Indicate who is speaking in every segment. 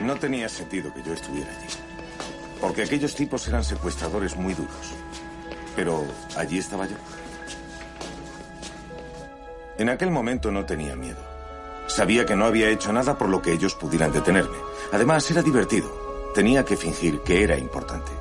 Speaker 1: No tenía sentido que yo estuviera allí. Porque aquellos tipos eran secuestradores muy duros. Pero allí estaba yo. En aquel momento no tenía miedo. Sabía que no había hecho nada por lo que ellos pudieran detenerme. Además, era divertido. Tenía que fingir que era importante.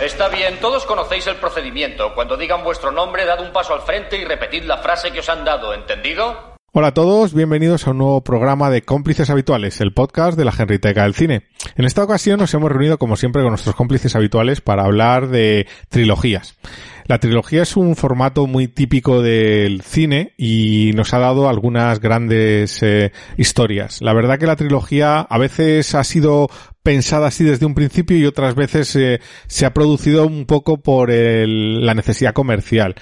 Speaker 2: Está bien, todos conocéis el procedimiento. Cuando digan vuestro nombre, dad un paso al frente y repetid la frase que os han dado, ¿entendido?
Speaker 3: Hola a todos, bienvenidos a un nuevo programa de Cómplices Habituales, el podcast de la Genriteca del Cine. En esta ocasión nos hemos reunido como siempre con nuestros cómplices habituales para hablar de trilogías. La trilogía es un formato muy típico del cine y nos ha dado algunas grandes eh, historias. La verdad que la trilogía a veces ha sido pensada así desde un principio y otras veces eh, se ha producido un poco por el, la necesidad comercial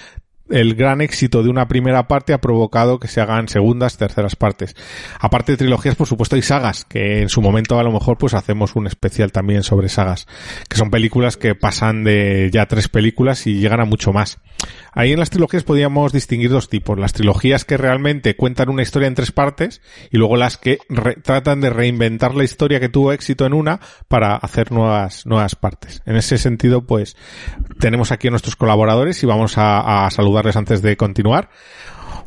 Speaker 3: el gran éxito de una primera parte ha provocado que se hagan segundas, terceras partes. Aparte de trilogías, por supuesto, hay sagas, que en su momento a lo mejor pues hacemos un especial también sobre sagas, que son películas que pasan de ya tres películas y llegan a mucho más. Ahí en las trilogías podíamos distinguir dos tipos, las trilogías que realmente cuentan una historia en tres partes y luego las que tratan de reinventar la historia que tuvo éxito en una para hacer nuevas, nuevas partes. En ese sentido, pues tenemos aquí a nuestros colaboradores y vamos a, a saludar antes de continuar.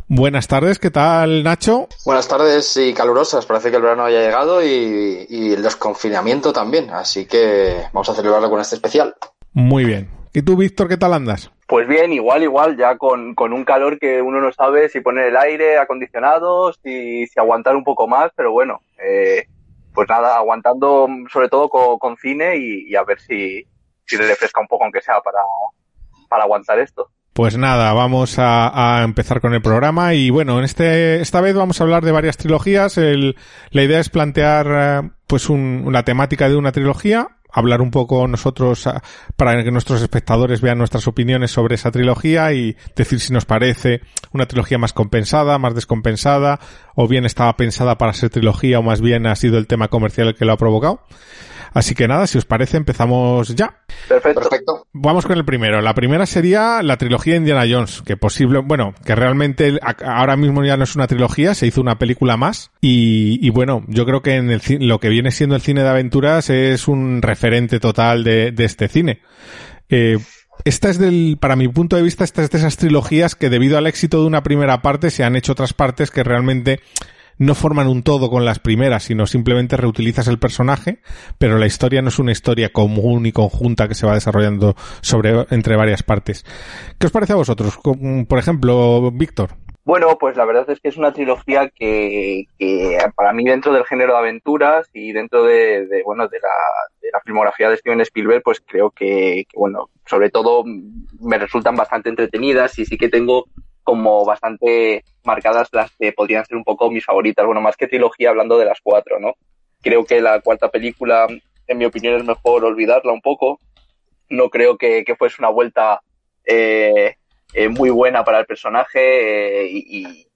Speaker 3: Buenas tardes, ¿qué tal Nacho?
Speaker 4: Buenas tardes y calurosas, parece que el verano haya llegado y, y, el desconfinamiento también, así que vamos a celebrarlo con este especial.
Speaker 3: Muy bien. ¿Y tú, Víctor, qué tal andas?
Speaker 5: Pues bien, igual, igual, ya con, con, un calor que uno no sabe si poner el aire acondicionado, si, si aguantar un poco más, pero bueno, eh, pues nada, aguantando sobre todo con, con cine y, y, a ver si, si refresca un poco, aunque sea para, para aguantar esto.
Speaker 3: Pues nada, vamos a, a, empezar con el programa y bueno, en este esta vez vamos a hablar de varias trilogías. El, la idea es plantear eh, pues un, una temática de una trilogía, hablar un poco nosotros para que nuestros espectadores vean nuestras opiniones sobre esa trilogía y decir si nos parece una trilogía más compensada, más descompensada, o bien estaba pensada para ser trilogía o más bien ha sido el tema comercial el que lo ha provocado. Así que nada, si os parece, empezamos ya.
Speaker 5: Perfecto.
Speaker 4: Perfecto.
Speaker 3: Vamos con el primero. La primera sería la trilogía Indiana Jones, que posible, bueno, que realmente ahora mismo ya no es una trilogía, se hizo una película más. Y, y bueno, yo creo que en el, lo que viene siendo el cine de aventuras es un referente total de, de este cine. Eh, esta es del, para mi punto de vista, esta es de esas trilogías que debido al éxito de una primera parte se han hecho otras partes que realmente no forman un todo con las primeras, sino simplemente reutilizas el personaje, pero la historia no es una historia común y conjunta que se va desarrollando sobre, entre varias partes. ¿Qué os parece a vosotros? Por ejemplo, Víctor.
Speaker 5: Bueno, pues la verdad es que es una trilogía que, que para mí dentro del género de aventuras y dentro de, de bueno de la, filmografía de Steven Spielberg, pues creo que, que, bueno, sobre todo me resultan bastante entretenidas y sí que tengo como bastante marcadas las que podrían ser un poco mis favoritas. Bueno, más que trilogía hablando de las cuatro, ¿no? Creo que la cuarta película, en mi opinión, es mejor olvidarla un poco. No creo que, que fuese una vuelta eh, eh, muy buena para el personaje eh, y,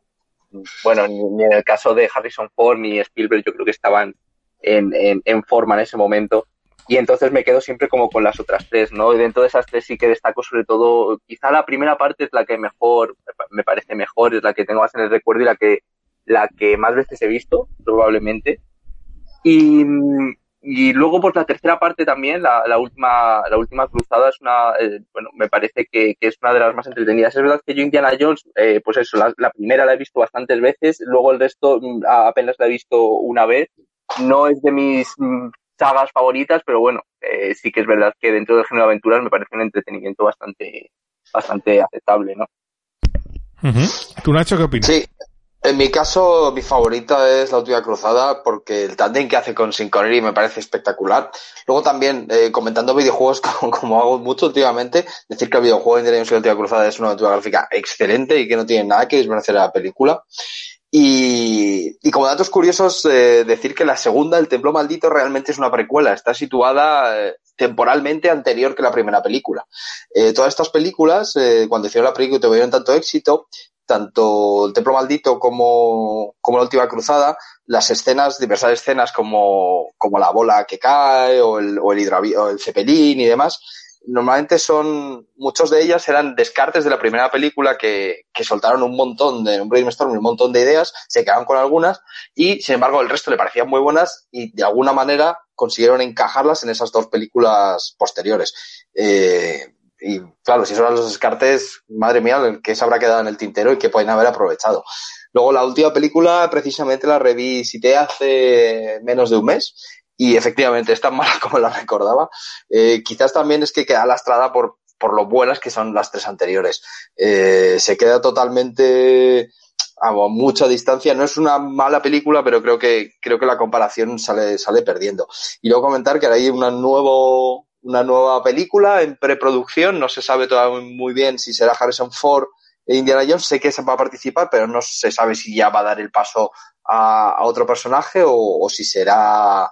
Speaker 5: bueno, ni, en el caso de Harrison Ford ni Spielberg yo creo que estaban en, en forma en ese momento y entonces me quedo siempre como con las otras tres, ¿no? Y dentro de esas tres sí que destaco sobre todo, quizá la primera parte es la que mejor, me parece mejor, es la que tengo más en el recuerdo y la que, la que más veces he visto, probablemente. Y, y luego pues la tercera parte también, la, la última, la última cruzada es una, eh, bueno, me parece que, que, es una de las más entretenidas. Es verdad que yo Indiana Jones, eh, pues eso, la, la primera la he visto bastantes veces, luego el resto apenas la he visto una vez. No es de mis sagas favoritas, pero bueno, eh, sí que es verdad que dentro del género de aventuras me parece un entretenimiento bastante, bastante aceptable, ¿no?
Speaker 3: Uh -huh. ¿Tú, Nacho, qué opinas?
Speaker 4: Sí, en mi caso, mi favorita es La Última Cruzada porque el tándem que hace con Sin Connery me parece espectacular. Luego también, eh, comentando videojuegos como, como, hago mucho últimamente, decir que el videojuego de La Última Cruzada es una aventura gráfica excelente y que no tiene nada que desmerecer a la película. Y, como datos curiosos, eh, decir que la segunda, El Templo Maldito, realmente es una precuela. Está situada eh, temporalmente anterior que la primera película. Eh, todas estas películas, cuando hicieron la película y tuvieron tanto éxito, tanto El Templo Maldito como, como La Última Cruzada, las escenas, diversas escenas como, como la bola que cae o el, o el, o el cepelín y demás, normalmente son, muchos de ellas eran descartes de la primera película que, que soltaron un montón de, un un montón de ideas, se quedaron con algunas y sin embargo el resto le parecían muy buenas y de alguna manera consiguieron encajarlas en esas dos películas posteriores. Eh, y claro, si son los descartes, madre mía, que se habrá quedado en el tintero y que pueden haber aprovechado. Luego la última película precisamente la revisité hace menos de un mes y efectivamente es tan mala como la recordaba. Eh, quizás también es que queda lastrada por, por lo buenas que son las tres anteriores. Eh, se queda totalmente a mucha distancia. No es una mala película, pero creo que, creo que la comparación sale, sale perdiendo. Y luego comentar que hay una nuevo, una nueva película en preproducción. No se sabe todavía muy bien si será Harrison Ford e Indiana Jones. Sé que se va a participar, pero no se sabe si ya va a dar el paso a, otro personaje o si será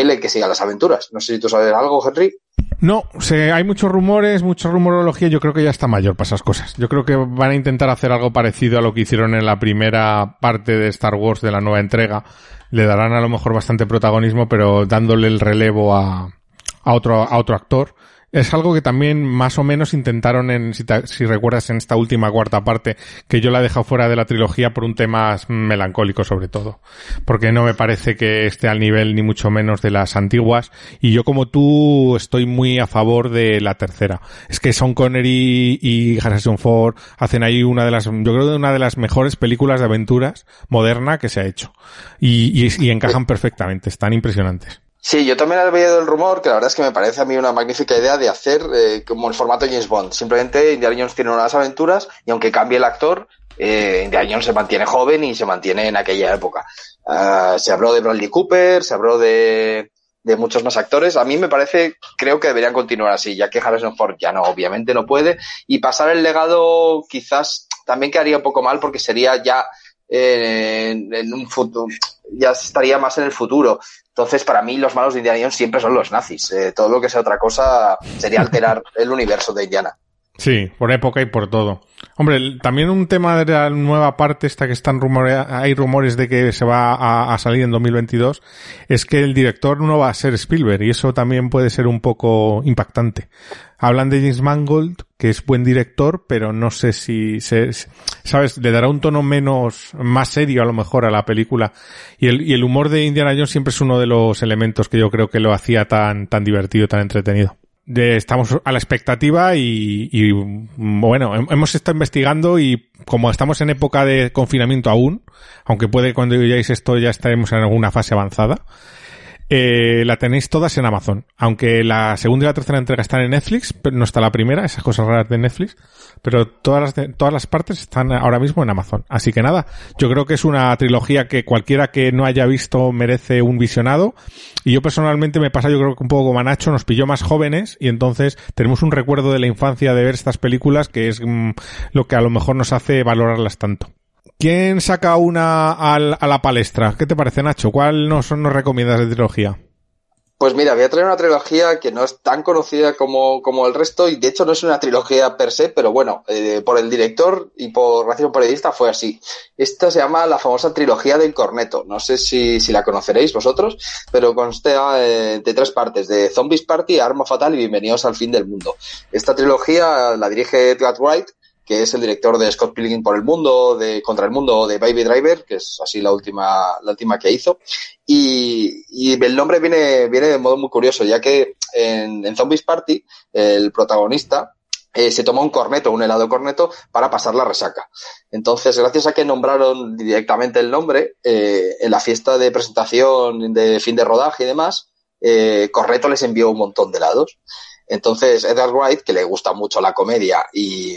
Speaker 4: él el que siga las aventuras. No sé si tú sabes algo, Henry.
Speaker 3: No, hay muchos rumores, mucha rumorología. Yo creo que ya está mayor para esas cosas. Yo creo que van a intentar hacer algo parecido a lo que hicieron en la primera parte de Star Wars de la nueva entrega. Le darán a lo mejor bastante protagonismo, pero dándole el relevo a, a otro, a otro actor. Es algo que también más o menos intentaron en, si, si, recuerdas, en esta última cuarta parte, que yo la he dejado fuera de la trilogía por un tema melancólico sobre todo. Porque no me parece que esté al nivel ni mucho menos de las antiguas. Y yo como tú estoy muy a favor de la tercera. Es que Sean Connery y Harrison Ford hacen ahí una de las, yo creo una de las mejores películas de aventuras moderna que se ha hecho. Y, y, y encajan perfectamente, están impresionantes.
Speaker 4: Sí, yo también había oído el rumor, que la verdad es que me parece a mí una magnífica idea de hacer eh, como el formato James Bond. Simplemente Indiana Jones tiene unas aventuras y aunque cambie el actor, eh, Indiana Jones se mantiene joven y se mantiene en aquella época. Uh, se habló de Bradley Cooper, se habló de, de muchos más actores. A mí me parece, creo que deberían continuar así, ya que Harrison Ford ya no, obviamente no puede. Y pasar el legado quizás también quedaría un poco mal porque sería ya en, en un futuro, ya estaría más en el futuro. Entonces, para mí, los malos de Indiana Jones siempre son los nazis. Eh, todo lo que sea otra cosa sería alterar el universo de Indiana.
Speaker 3: Sí, por época y por todo. Hombre, también un tema de la nueva parte esta que están rumores, hay rumores de que se va a, a, salir en 2022, es que el director no va a ser Spielberg y eso también puede ser un poco impactante. Hablan de James Mangold, que es buen director, pero no sé si se, sabes, le dará un tono menos, más serio a lo mejor a la película. Y el, humor de Indiana Jones siempre es uno de los elementos que yo creo que lo hacía tan, tan divertido, tan entretenido de, estamos a la expectativa y, y, bueno, hemos estado investigando y como estamos en época de confinamiento aún, aunque puede cuando veáis esto ya estaremos en alguna fase avanzada, eh, la tenéis todas en Amazon. Aunque la segunda y la tercera entrega están en Netflix, pero no está la primera, esas cosas raras de Netflix. Pero todas las, todas las partes están ahora mismo en Amazon. Así que nada, yo creo que es una trilogía que cualquiera que no haya visto merece un visionado. Y yo personalmente me pasa, yo creo que un poco como nos pilló más jóvenes y entonces tenemos un recuerdo de la infancia de ver estas películas que es mmm, lo que a lo mejor nos hace valorarlas tanto. ¿Quién saca una al, a la palestra? ¿Qué te parece, Nacho? ¿Cuál nos, recomiendas de trilogía?
Speaker 4: Pues mira, voy a traer una trilogía que no es tan conocida como, como el resto y de hecho no es una trilogía per se, pero bueno, eh, por el director y por Ración Periodista fue así. Esta se llama la famosa trilogía del corneto. No sé si, si la conoceréis vosotros, pero consta eh, de tres partes, de Zombies Party, Arma Fatal y Bienvenidos al Fin del Mundo. Esta trilogía la dirige Edgar Wright que es el director de Scott Pilgrim por el Mundo, de Contra el Mundo, de Baby Driver, que es así la última, la última que hizo. Y, y el nombre viene, viene de modo muy curioso, ya que en, en Zombies Party, el protagonista, eh, se toma un corneto, un helado corneto, para pasar la resaca. Entonces, gracias a que nombraron directamente el nombre, eh, en la fiesta de presentación de fin de rodaje y demás, eh, Corneto les envió un montón de helados. Entonces, Edgar Wright, que le gusta mucho la comedia y,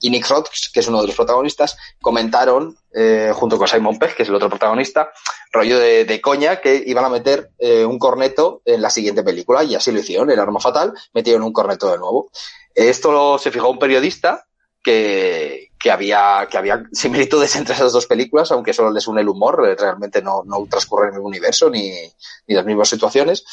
Speaker 4: y Nick Roth, que es uno de los protagonistas, comentaron, eh, junto con Simon Pegg, que es el otro protagonista, rollo de, de coña, que iban a meter eh, un corneto en la siguiente película, y así lo hicieron, el arma fatal, metieron un corneto de nuevo. Esto lo, se fijó un periodista que, que había, que había similitudes entre esas dos películas, aunque solo les une el humor, eh, realmente no, no transcurre el mismo universo ni, ni las mismas situaciones.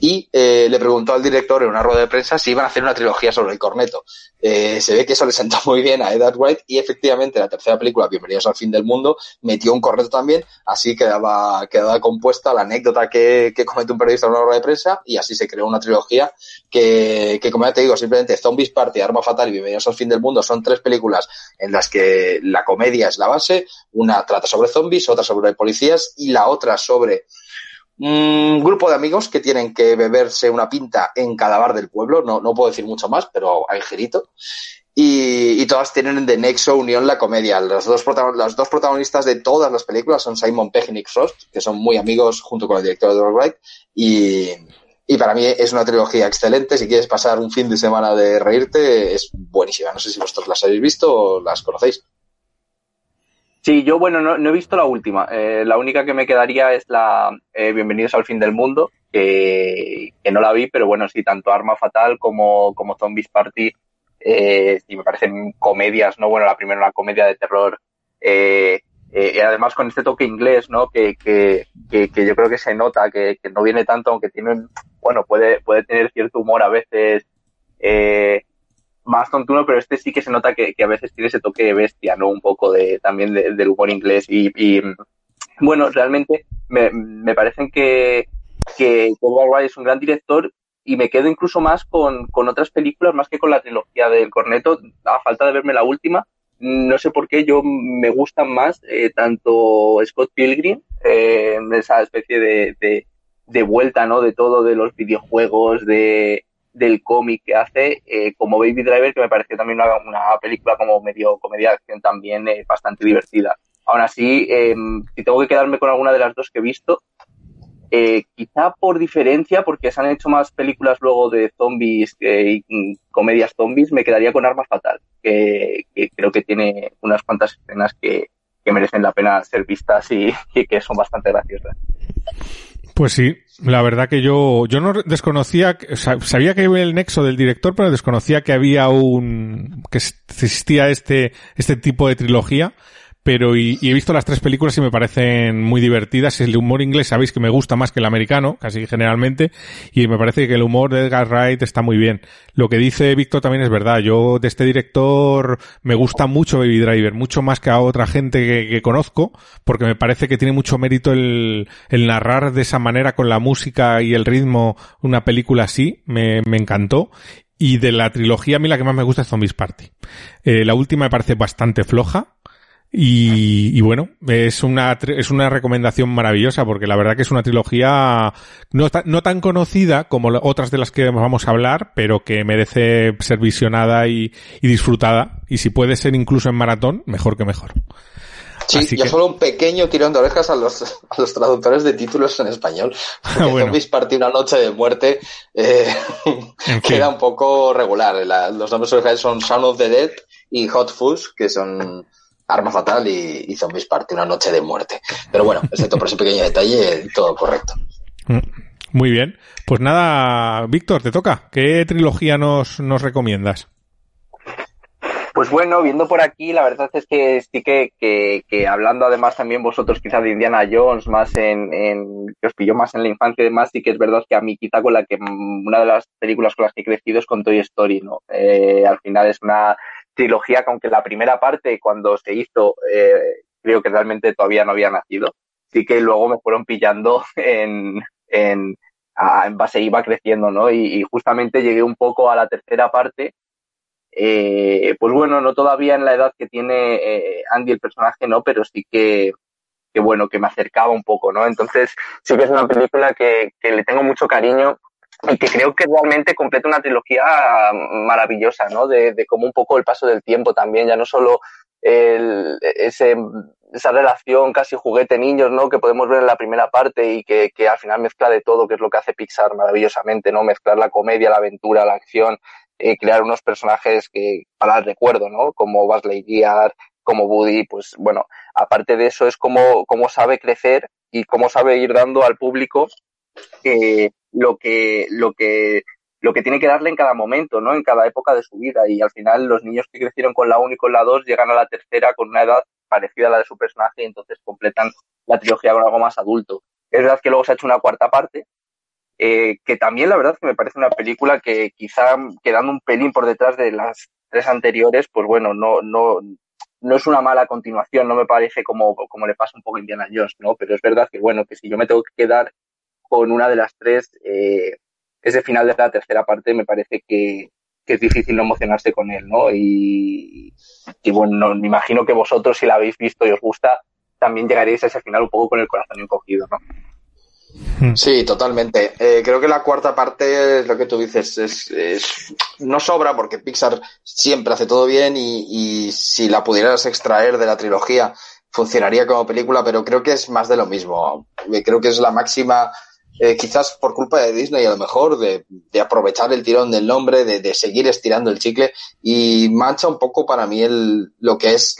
Speaker 4: Y eh, le preguntó al director en una rueda de prensa si iban a hacer una trilogía sobre el corneto. Eh, se ve que eso le sentó muy bien a Edward White y efectivamente la tercera película, Bienvenidos al fin del mundo, metió un corneto también, así quedaba, quedaba compuesta la anécdota que, que comentó un periodista en una rueda de prensa y así se creó una trilogía que, que como ya te digo, simplemente Zombies Party, Arma Fatal y Bienvenidos al fin del mundo son tres películas en las que la comedia es la base, una trata sobre zombies, otra sobre policías y la otra sobre un grupo de amigos que tienen que beberse una pinta en cada bar del pueblo, no, no puedo decir mucho más, pero hay girito. Y, todas tienen de nexo unión la comedia. Los dos, los dos protagonistas de todas las películas son Simon Pegg y Nick Frost, que son muy amigos junto con el director de Wright. Y, y para mí es una trilogía excelente. Si quieres pasar un fin de semana de reírte, es buenísima. No sé si vosotros las habéis visto o las conocéis.
Speaker 5: Sí, yo, bueno, no, no he visto la última. Eh, la única que me quedaría es la eh, Bienvenidos al fin del mundo, que, que, no la vi, pero bueno, sí, tanto Arma Fatal como, como Zombies Party, eh, sí, me parecen comedias, ¿no? Bueno, la primera una comedia de terror, eh, eh, y además con este toque inglés, ¿no? Que, que, que, yo creo que se nota, que, que, no viene tanto, aunque tiene, bueno, puede, puede tener cierto humor a veces, eh, más tontuno, pero este sí que se nota que, a veces tiene ese toque de bestia, ¿no? Un poco de, también de, del humor inglés y, y, bueno, realmente me, me parecen que, que Edward es un gran director y me quedo incluso más con, con otras películas, más que con la trilogía del Corneto, a falta de verme la última, no sé por qué yo me gustan más eh, tanto Scott Pilgrim, eh, esa especie de, de, de, vuelta, ¿no? De todo, de los videojuegos, de del cómic que hace, eh, como Baby Driver, que me pareció también una, una película como medio comedia de acción también eh, bastante divertida. Aún así, eh, si tengo que quedarme con alguna de las dos que he visto, eh, quizá por diferencia, porque se han hecho más películas luego de zombies eh, y comedias zombies, me quedaría con Arma Fatal, que, creo que tiene unas cuantas escenas que, merecen la pena ser vistas y, que son bastante graciosas.
Speaker 3: Pues sí, la verdad que yo, yo no desconocía, sabía que el nexo del director, pero desconocía que había un, que existía este, este tipo de trilogía pero y, y, he visto las tres películas y me parecen muy divertidas. El humor inglés sabéis que me gusta más que el americano, casi generalmente, y me parece que el humor de Edgar Wright está muy bien. Lo que dice Víctor también es verdad. Yo de este director me gusta mucho Baby Driver, mucho más que a otra gente que, que conozco, porque me parece que tiene mucho mérito el, el, narrar de esa manera con la música y el ritmo una película así. Me, me encantó. Y de la trilogía a mí la que más me gusta es Zombies Party. Eh, la última me parece bastante floja y, y, bueno, es una, es una recomendación maravillosa porque la verdad que es una trilogía no, no tan conocida como otras de las que vamos a hablar, pero que merece ser visionada y, y disfrutada. Y si puede ser incluso en maratón, mejor que mejor.
Speaker 4: Sí, Así yo que... solo un pequeño tirón de orejas a los, a los traductores de títulos en español. Porque bueno. Zombies Party una noche de muerte eh, en queda un poco regular. La, los nombres originales son Sound of the Dead y Hot Fuzz, que son Arma Fatal y, y, Zombies Party, una noche de muerte. Pero bueno, excepto por ese pequeño detalle, todo correcto.
Speaker 3: Muy bien. Pues nada, Víctor, te toca. ¿Qué trilogía nos, nos recomiendas?
Speaker 5: Pues bueno, viendo por aquí, la verdad es que sí que, que, que hablando además también vosotros quizás de Indiana Jones, más en, en, que os pilló más en la infancia y demás, sí que es verdad que a mí quizá con la que, una de las películas con las que he crecido es con Toy Story, ¿no? Eh, al final es una, trilogía que aunque la primera parte cuando se hizo eh, creo que realmente todavía no había nacido, sí que luego me fueron pillando en, en, a, en base iba creciendo, ¿no? Y, justamente llegué un poco a la tercera parte, eh, pues bueno, no todavía en la edad que tiene eh, Andy el personaje, ¿no? Pero sí que, que bueno, que me acercaba un poco, ¿no? Entonces sí que es una película que, que le tengo mucho cariño y que creo que realmente completa una trilogía maravillosa, ¿no? De, de como un poco el paso del tiempo también, ya no solo el, ese, esa relación casi juguete niños, ¿no? Que podemos ver en la primera parte y que, que al final mezcla de todo, que es lo que hace Pixar maravillosamente, ¿no? Mezclar la comedia, la aventura, la acción, eh, crear unos personajes que para el recuerdo, ¿no? Como Buzz Lightyear, como Woody, pues bueno, aparte de eso es como, como sabe crecer y cómo sabe ir dando al público eh, lo que, lo que lo que tiene que darle en cada momento, ¿no? En cada época de su vida. Y al final los niños que crecieron con la 1 y con la 2 llegan a la tercera con una edad parecida a la de su personaje y entonces completan la trilogía con algo más adulto. Es verdad que luego se ha hecho una cuarta parte, eh, que también la verdad que me parece una película que quizá quedando un pelín por detrás de las tres anteriores, pues bueno, no, no, no es una mala continuación, no me parece como, como le pasa un poco a Indiana Jones, ¿no? Pero es verdad que bueno, que si yo me tengo que quedar con una de las tres, eh, ese final de la tercera parte me parece que, es difícil no emocionarse con él, ¿no? Y, bueno, me imagino que vosotros, si la habéis visto y os gusta, también llegaréis a ese final un poco con el corazón encogido, ¿no?
Speaker 4: Hmm. Sí, totalmente. Eh, creo que la cuarta parte es lo que tú dices, es, no sobra porque Pixar siempre hace todo bien y, y, si la pudieras extraer de la trilogía funcionaría como película, pero creo que es más de lo mismo. Eh, creo que es la máxima eh, quizás por culpa de Disney a lo mejor, de, de aprovechar el tirón del nombre, de, de, seguir estirando el chicle y mancha un poco para mí el, lo que es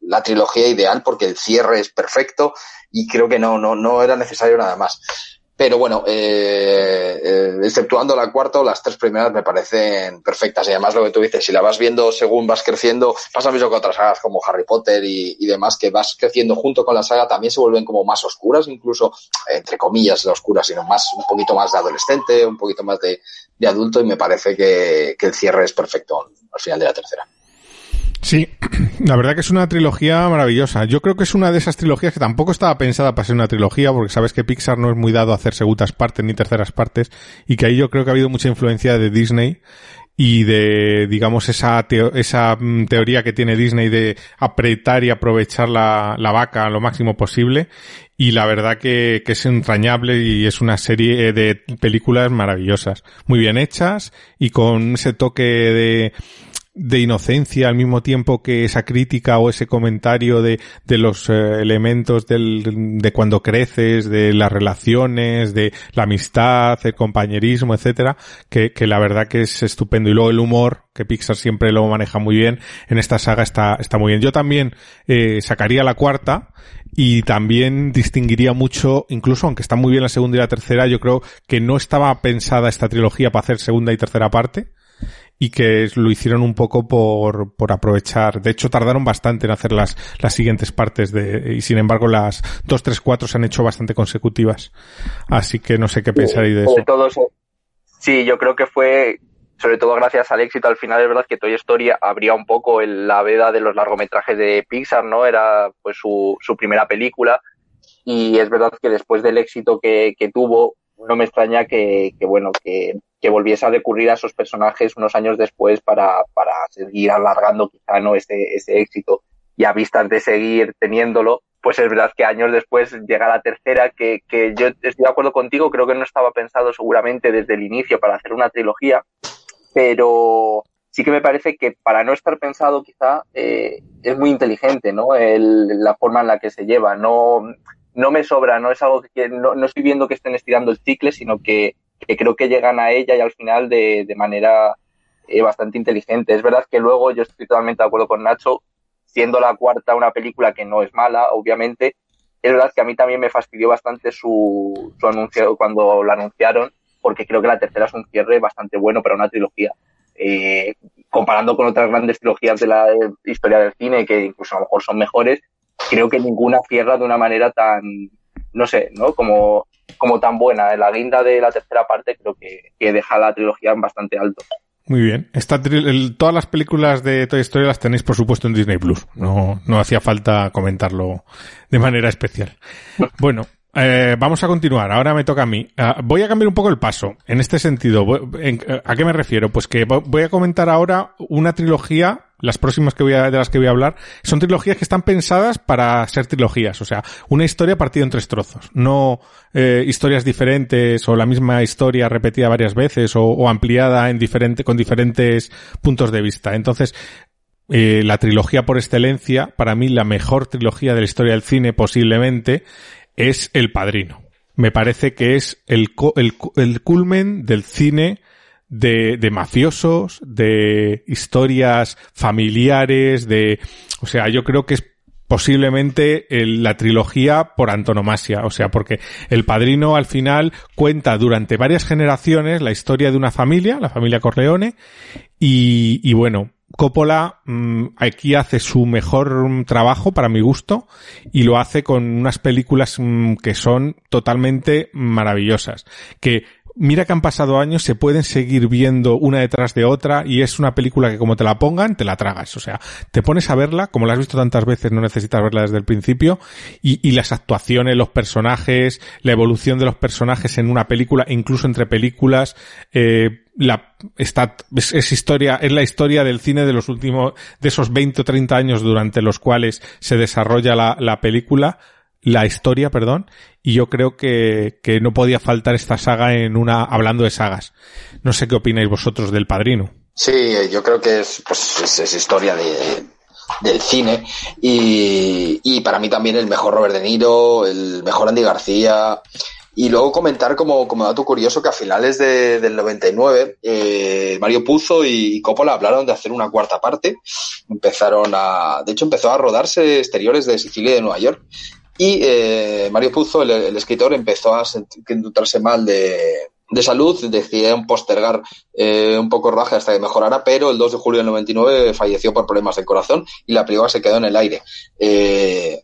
Speaker 4: la trilogía ideal porque el cierre es perfecto y creo que no, no, no era necesario nada más. Pero bueno, eh, eh, exceptuando la cuarta, las tres primeras me parecen perfectas. Y además lo que tú dices, si la vas viendo según vas creciendo, pasa mismo con otras sagas como Harry Potter y, y, demás, que vas creciendo junto con la saga, también se vuelven como más oscuras, incluso, entre comillas, oscuras, sino más, un poquito más de adolescente, un poquito más de, de adulto, y me parece que, que el cierre es perfecto al final de la tercera.
Speaker 3: Sí, la verdad que es una trilogía maravillosa. Yo creo que es una de esas trilogías que tampoco estaba pensada para ser una trilogía, porque sabes que Pixar no es muy dado a hacer segundas partes ni terceras partes, y que ahí yo creo que ha habido mucha influencia de Disney y de, digamos, esa, esa mm, teoría que tiene Disney de apretar y aprovechar la, la vaca lo máximo posible. Y la verdad que, que es entrañable y es una serie de películas maravillosas, muy bien hechas y con ese toque de, de inocencia al mismo tiempo que esa crítica o ese comentario de, de los eh, elementos del, de cuando creces, de las relaciones, de la amistad, el compañerismo, etcétera, que, que la verdad que es estupendo. Y luego el humor, que Pixar siempre lo maneja muy bien, en esta saga está, está muy bien. Yo también eh, sacaría la cuarta y también distinguiría mucho, incluso aunque está muy bien la segunda y la tercera, yo creo que no estaba pensada esta trilogía para hacer segunda y tercera parte y que lo hicieron un poco por, por aprovechar. De hecho, tardaron bastante en hacer las, las siguientes partes de, y sin embargo las 2, 3, 4 se han hecho bastante consecutivas. Así que no sé qué pensaréis de eso.
Speaker 5: Todo, sí, yo creo que fue, sobre todo gracias al éxito al final, es verdad que Toy Story abría un poco el, la veda de los largometrajes de Pixar, ¿no? Era pues su, su primera película y es verdad que después del éxito que, que tuvo, no me extraña que, que bueno, que que volviese a recurrir a esos personajes unos años después para, para seguir alargando quizá no ese, ese éxito. Y a vistas de seguir teniéndolo, pues es verdad que años después llega la tercera, que, que yo estoy de acuerdo contigo, creo que no estaba pensado seguramente desde el inicio para hacer una trilogía, pero sí que me parece que para no estar pensado quizá eh, es muy inteligente, ¿no? El, la forma en la que se lleva, no, no me sobra, no es algo que no, no estoy viendo que estén estirando el cicle, sino que que creo que llegan a ella y al final de, de manera eh, bastante inteligente. Es verdad que luego yo estoy totalmente de acuerdo con Nacho, siendo la cuarta una película que no es mala, obviamente, es verdad que a mí también me fastidió bastante su, su anuncio cuando lo anunciaron, porque creo que la tercera es un cierre bastante bueno para una trilogía. Eh, comparando con otras grandes trilogías de la historia del cine, que incluso a lo mejor son mejores, creo que ninguna cierra de una manera tan, no sé, ¿no? Como como tan buena. La guinda de la tercera parte creo que, que deja la trilogía en bastante alto.
Speaker 3: Muy bien. Esta el, todas las películas de Toy Story las tenéis, por supuesto, en Disney Plus. No, no hacía falta comentarlo de manera especial. Bueno, eh, vamos a continuar. Ahora me toca a mí. Uh, voy a cambiar un poco el paso. En este sentido, en, ¿a qué me refiero? Pues que voy a comentar ahora una trilogía las próximas que voy a, de las que voy a hablar, son trilogías que están pensadas para ser trilogías. O sea, una historia partida en tres trozos. No eh, historias diferentes o la misma historia repetida varias veces o, ampliada en diferente, con diferentes puntos de vista. Entonces, eh, la trilogía por excelencia, para mí la mejor trilogía de la historia del cine posiblemente, es El Padrino. Me parece que es el, el, el culmen del cine de, de mafiosos, de historias familiares, de, o sea, yo creo que es posiblemente la trilogía por antonomasia, o sea, porque El Padrino al final cuenta durante varias generaciones la historia de una familia, la familia Corleone, y, y bueno, Coppola mm, aquí hace su mejor trabajo para mi gusto y lo hace con unas películas mm, que son totalmente maravillosas, que mira que han pasado años, se pueden seguir viendo una detrás de otra y es una película que como te la pongan, te la tragas. O sea, te pones a verla, como la has visto tantas veces, no necesitas verla desde el principio, y, y las actuaciones, los personajes, la evolución de los personajes en una película, incluso entre películas, eh, la está es, historia es la historia del cine de los últimos de esos 20 o 30 años durante los cuales se desarrolla la, la película la historia, perdón, y yo creo que, que no podía faltar esta saga en una, hablando de sagas. No sé qué opináis vosotros del padrino.
Speaker 4: Sí, yo creo que es, pues, es, historia de, del cine y, y para mí también el mejor Robert De Niro, el mejor Andy García, y luego comentar como, como dato curioso que a finales de, del 99 eh, Mario Puzo y Coppola hablaron de hacer una cuarta parte. Empezaron a, de hecho empezó a rodarse exteriores de Sicilia y de Nueva York. Y eh, Mario Puzo, el, escritor, empezó a sentirse mal de, de salud, decidieron postergar eh, un poco rodaje hasta que mejorara, pero el 2 de julio del 99 falleció por problemas de corazón y la película se quedó en el aire. Eh,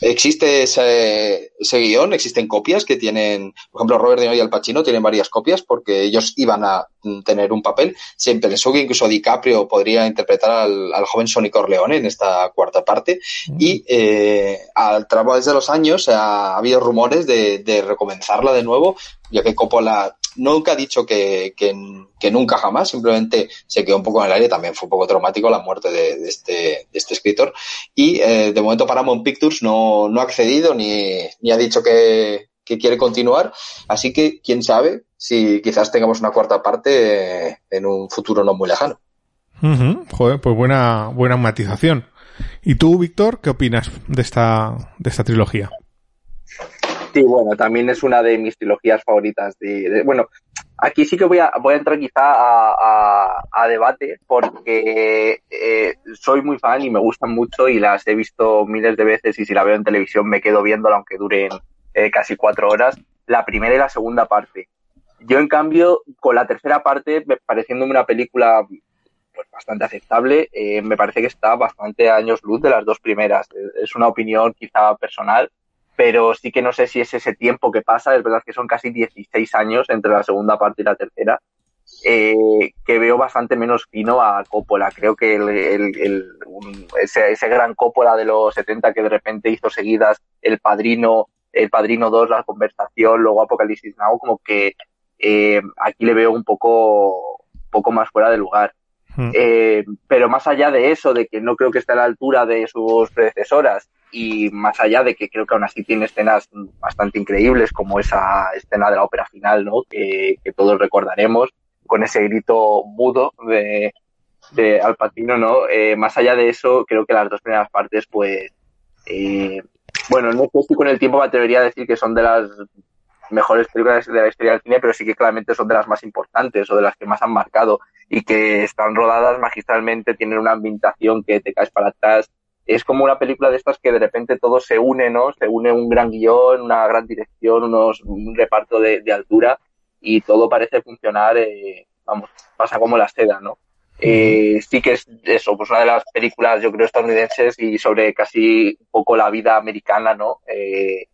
Speaker 4: existe ese, ese guion, existen copias que tienen, por ejemplo, Robert De Niro y Al Pacino tienen varias copias porque ellos iban a tener un papel. Se pensó que incluso DiCaprio podría interpretar al, al joven Sonny Corleone en esta cuarta parte mm. y eh, al través de los años ha, ha habido rumores de, de recomenzarla de nuevo, ya que Coppola nunca ha dicho que, que, nunca jamás, simplemente se quedó un poco en el aire, también fue un poco traumático la muerte de, este, de este escritor. Y eh, de momento Paramount Pictures no, no ha accedido ni, ni ha dicho que, que quiere continuar, así que quién sabe si quizás tengamos una cuarta parte en un futuro no muy lejano.
Speaker 3: Joder, pues buena, buena matización. ¿Y tú, Víctor, qué opinas de esta, de esta trilogía?
Speaker 5: Sí, bueno, también es una de mis trilogías favoritas. De, de bueno, aquí sí que voy a, entrar quizá a debate porque eh, soy muy fan y me gustan mucho y las he visto miles de veces y si la veo en televisión me quedo viéndola aunque duren eh, casi cuatro horas. La primera y la segunda parte. Yo, en cambio, con la tercera parte, pareciéndome una película pues, bastante aceptable, eh, me parece que está bastante a años luz de las dos primeras. Es una opinión quizá personal pero sí que no sé si es ese tiempo que pasa, es verdad que son casi 16 años entre la segunda parte y la tercera, eh, que veo bastante menos fino a Coppola. Creo que el, el, el, un, ese, ese, gran Coppola de los 70 que de repente hizo seguidas El Padrino, El Padrino 2, La Conversación, luego Apocalipsis Now, como que eh, aquí le veo un poco, poco más fuera de lugar. Hmm. Eh, pero más allá de eso, de que no creo que esté a la altura de sus predecesoras, y más allá de que creo que aún así tiene escenas bastante increíbles, como esa escena de la ópera final, ¿no? Que, que todos recordaremos, con ese grito mudo de, de Al Pacino, ¿no? Eh, más allá de eso, creo que las dos primeras partes, pues, eh, bueno, no sé si con el tiempo me atrevería a decir que son de las mejores películas de la historia del cine, pero sí que claramente son de las más importantes o de las que más han marcado y que están rodadas magistralmente, tienen una ambientación que te caes para atrás, es como una película de estas que de repente todo se une, ¿no? Se une un gran guion, una gran dirección, unos, un reparto de, de altura y todo parece funcionar, eh, vamos, pasa como la seda, ¿no? Eh, sí que es eso, pues una de las películas, yo creo, estadounidenses y sobre casi un poco la vida americana, ¿no? Eh,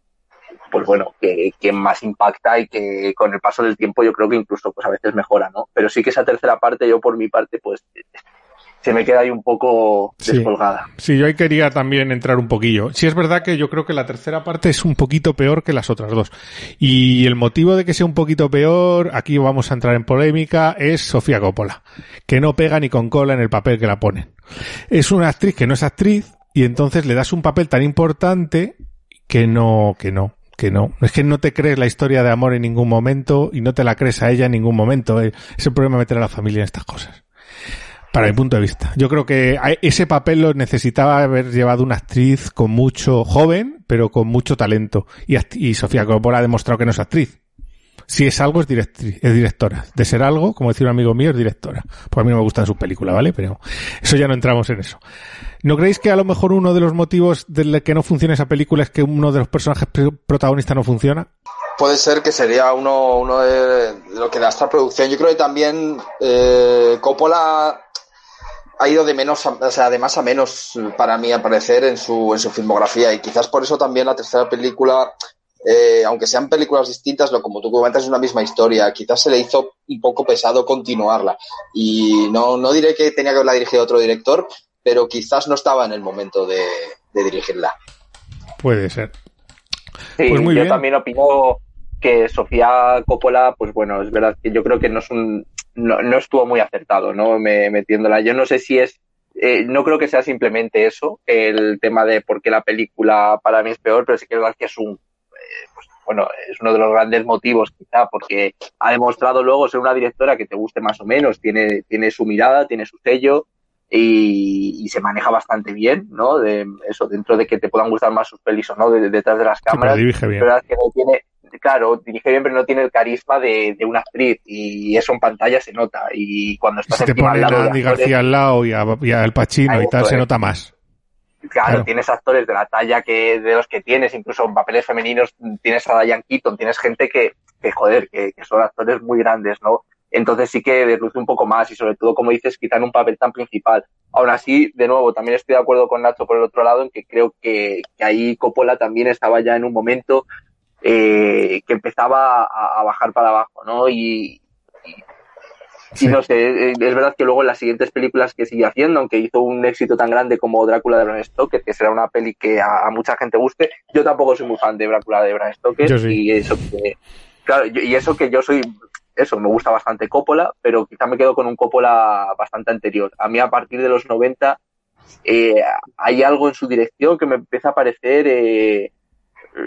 Speaker 5: pues bueno, que, que, más impacta y que con el paso del tiempo yo creo que incluso pues a veces mejora, ¿no? Pero sí que esa tercera parte, yo por mi parte, pues se me queda ahí un poco descolgada.
Speaker 3: Sí, sí, yo ahí quería también entrar un poquillo. Sí es verdad que yo creo que la tercera parte es un poquito peor que las otras dos. Y el motivo de que sea un poquito peor, aquí vamos a entrar en polémica, es Sofía Coppola, que no pega ni con cola en el papel que la ponen. Es una actriz que no es actriz y entonces le das un papel tan importante que no, que no, que no. Es que no te crees la historia de amor en ningún momento y no te la crees a ella en ningún momento. Es el problema meter a la familia en estas cosas. Para mi punto de vista. Yo creo que ese papel lo necesitaba haber llevado una actriz con mucho joven, pero con mucho talento. Y, Sofía Coppola ha demostrado que no es actriz. Si es algo, es, es directora. De ser algo, como decía un amigo mío, es directora. Pues a mí no me gustan sus películas, ¿vale? Pero eso ya no entramos en eso. ¿No creéis que a lo mejor uno de los motivos de que no funciona esa película es que uno de los personajes protagonistas no funciona?
Speaker 4: Puede ser que sería uno, uno de, lo que da esta producción. Yo creo que también eh, Coppola ha ido de menos, o sea, de más a menos para mí, a parecer, en su, en su filmografía. Y quizás por eso también la tercera película, eh, aunque sean películas distintas, lo como tú comentas, es una misma historia. Quizás se le hizo un poco pesado continuarla. Y no, no diré que tenía que haberla dirigido otro director, pero quizás no estaba en el momento de, dirigirla.
Speaker 3: Puede ser.
Speaker 5: Sí, pues muy yo también opino que Sofía Coppola, pues bueno, es verdad que yo creo que no es un, no, no estuvo muy acertado, ¿no? Me, metiéndola. Yo no sé si es, eh, no creo que sea simplemente eso, el tema de por qué la película para mí es peor, pero sí que es verdad que es un, eh, pues, bueno, es uno de los grandes motivos quizá, porque ha demostrado luego ser una directora que te guste más o menos, tiene, tiene su mirada, tiene su sello, y, se maneja bastante bien, ¿no? De eso, dentro de que te puedan gustar más sus pelis o no, detrás de las cámaras.
Speaker 3: Sí, pero
Speaker 5: bien. que no tiene, claro, dirige bien, pero no tiene el carisma de, una actriz y eso en pantalla se nota. Y cuando estás
Speaker 3: si te ponen a Andy García al lado y a, El Pacino y tal, se nota más.
Speaker 5: Claro, tienes actores de la talla que de los que tienes, incluso en papeles femeninos tienes a Diane Keaton, tienes gente que, que joder, que, que son actores muy grandes, ¿no? Entonces sí que desluce un poco más y sobre todo, como dices, quizá en un papel tan principal. Aún así, de nuevo, también estoy de acuerdo con Nacho por el otro lado en que creo que, que ahí Coppola también estaba ya en un momento eh, que empezaba a, bajar para abajo, ¿no? Y, y, no sé, es verdad que luego en las siguientes películas que sigue haciendo, aunque hizo un éxito tan grande como Drácula de Bram Stoker, que será una peli que a, mucha gente guste, yo tampoco soy muy fan de Drácula de Bram Stoker y eso que claro, y eso que yo soy eso, me gusta bastante Coppola, pero quizá me quedo con un Coppola bastante anterior. A mí a partir de los 90 eh, hay algo en su dirección que me empieza a parecer eh,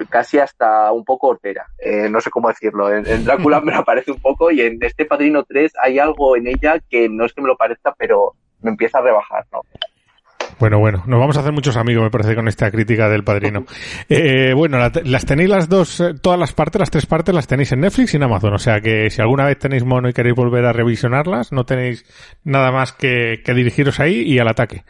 Speaker 5: casi hasta un poco hortera. Eh, no sé cómo decirlo. En, Drácula me lo parece un poco y en este Padrino 3 hay algo en ella que no es que me lo parezca, pero me empieza a rebajar, ¿no?
Speaker 3: Bueno, bueno, nos vamos a hacer muchos amigos, me parece, con esta crítica del padrino. Eh, bueno, las tenéis las dos, eh, todas las partes, las tres partes las tenéis en Netflix y en Amazon. O sea que si alguna vez tenéis mono y queréis volver a revisionarlas, no tenéis nada más que, que dirigiros ahí y al ataque.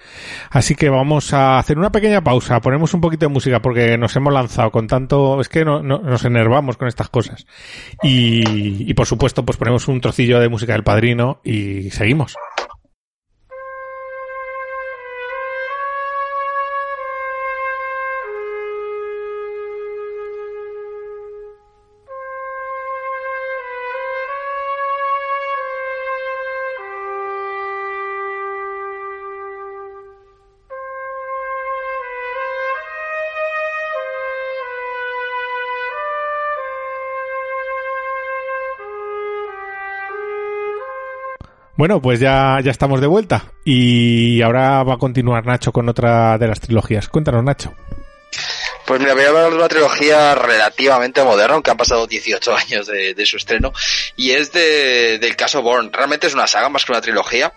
Speaker 3: Así que vamos a hacer una pequeña pausa, ponemos un poquito de música porque nos hemos lanzado con tanto, es que no, nos enervamos con estas cosas. Y, y por supuesto, pues ponemos un trocillo de música del padrino y seguimos. Bueno, pues ya, ya estamos de vuelta y ahora va a continuar Nacho con otra de las trilogías. Cuéntanos, Nacho.
Speaker 4: Pues mira, voy a hablar de una trilogía relativamente moderna, aunque han pasado 18 años de, su estreno, y es de, del caso Bourne. Realmente es una saga más que una trilogía,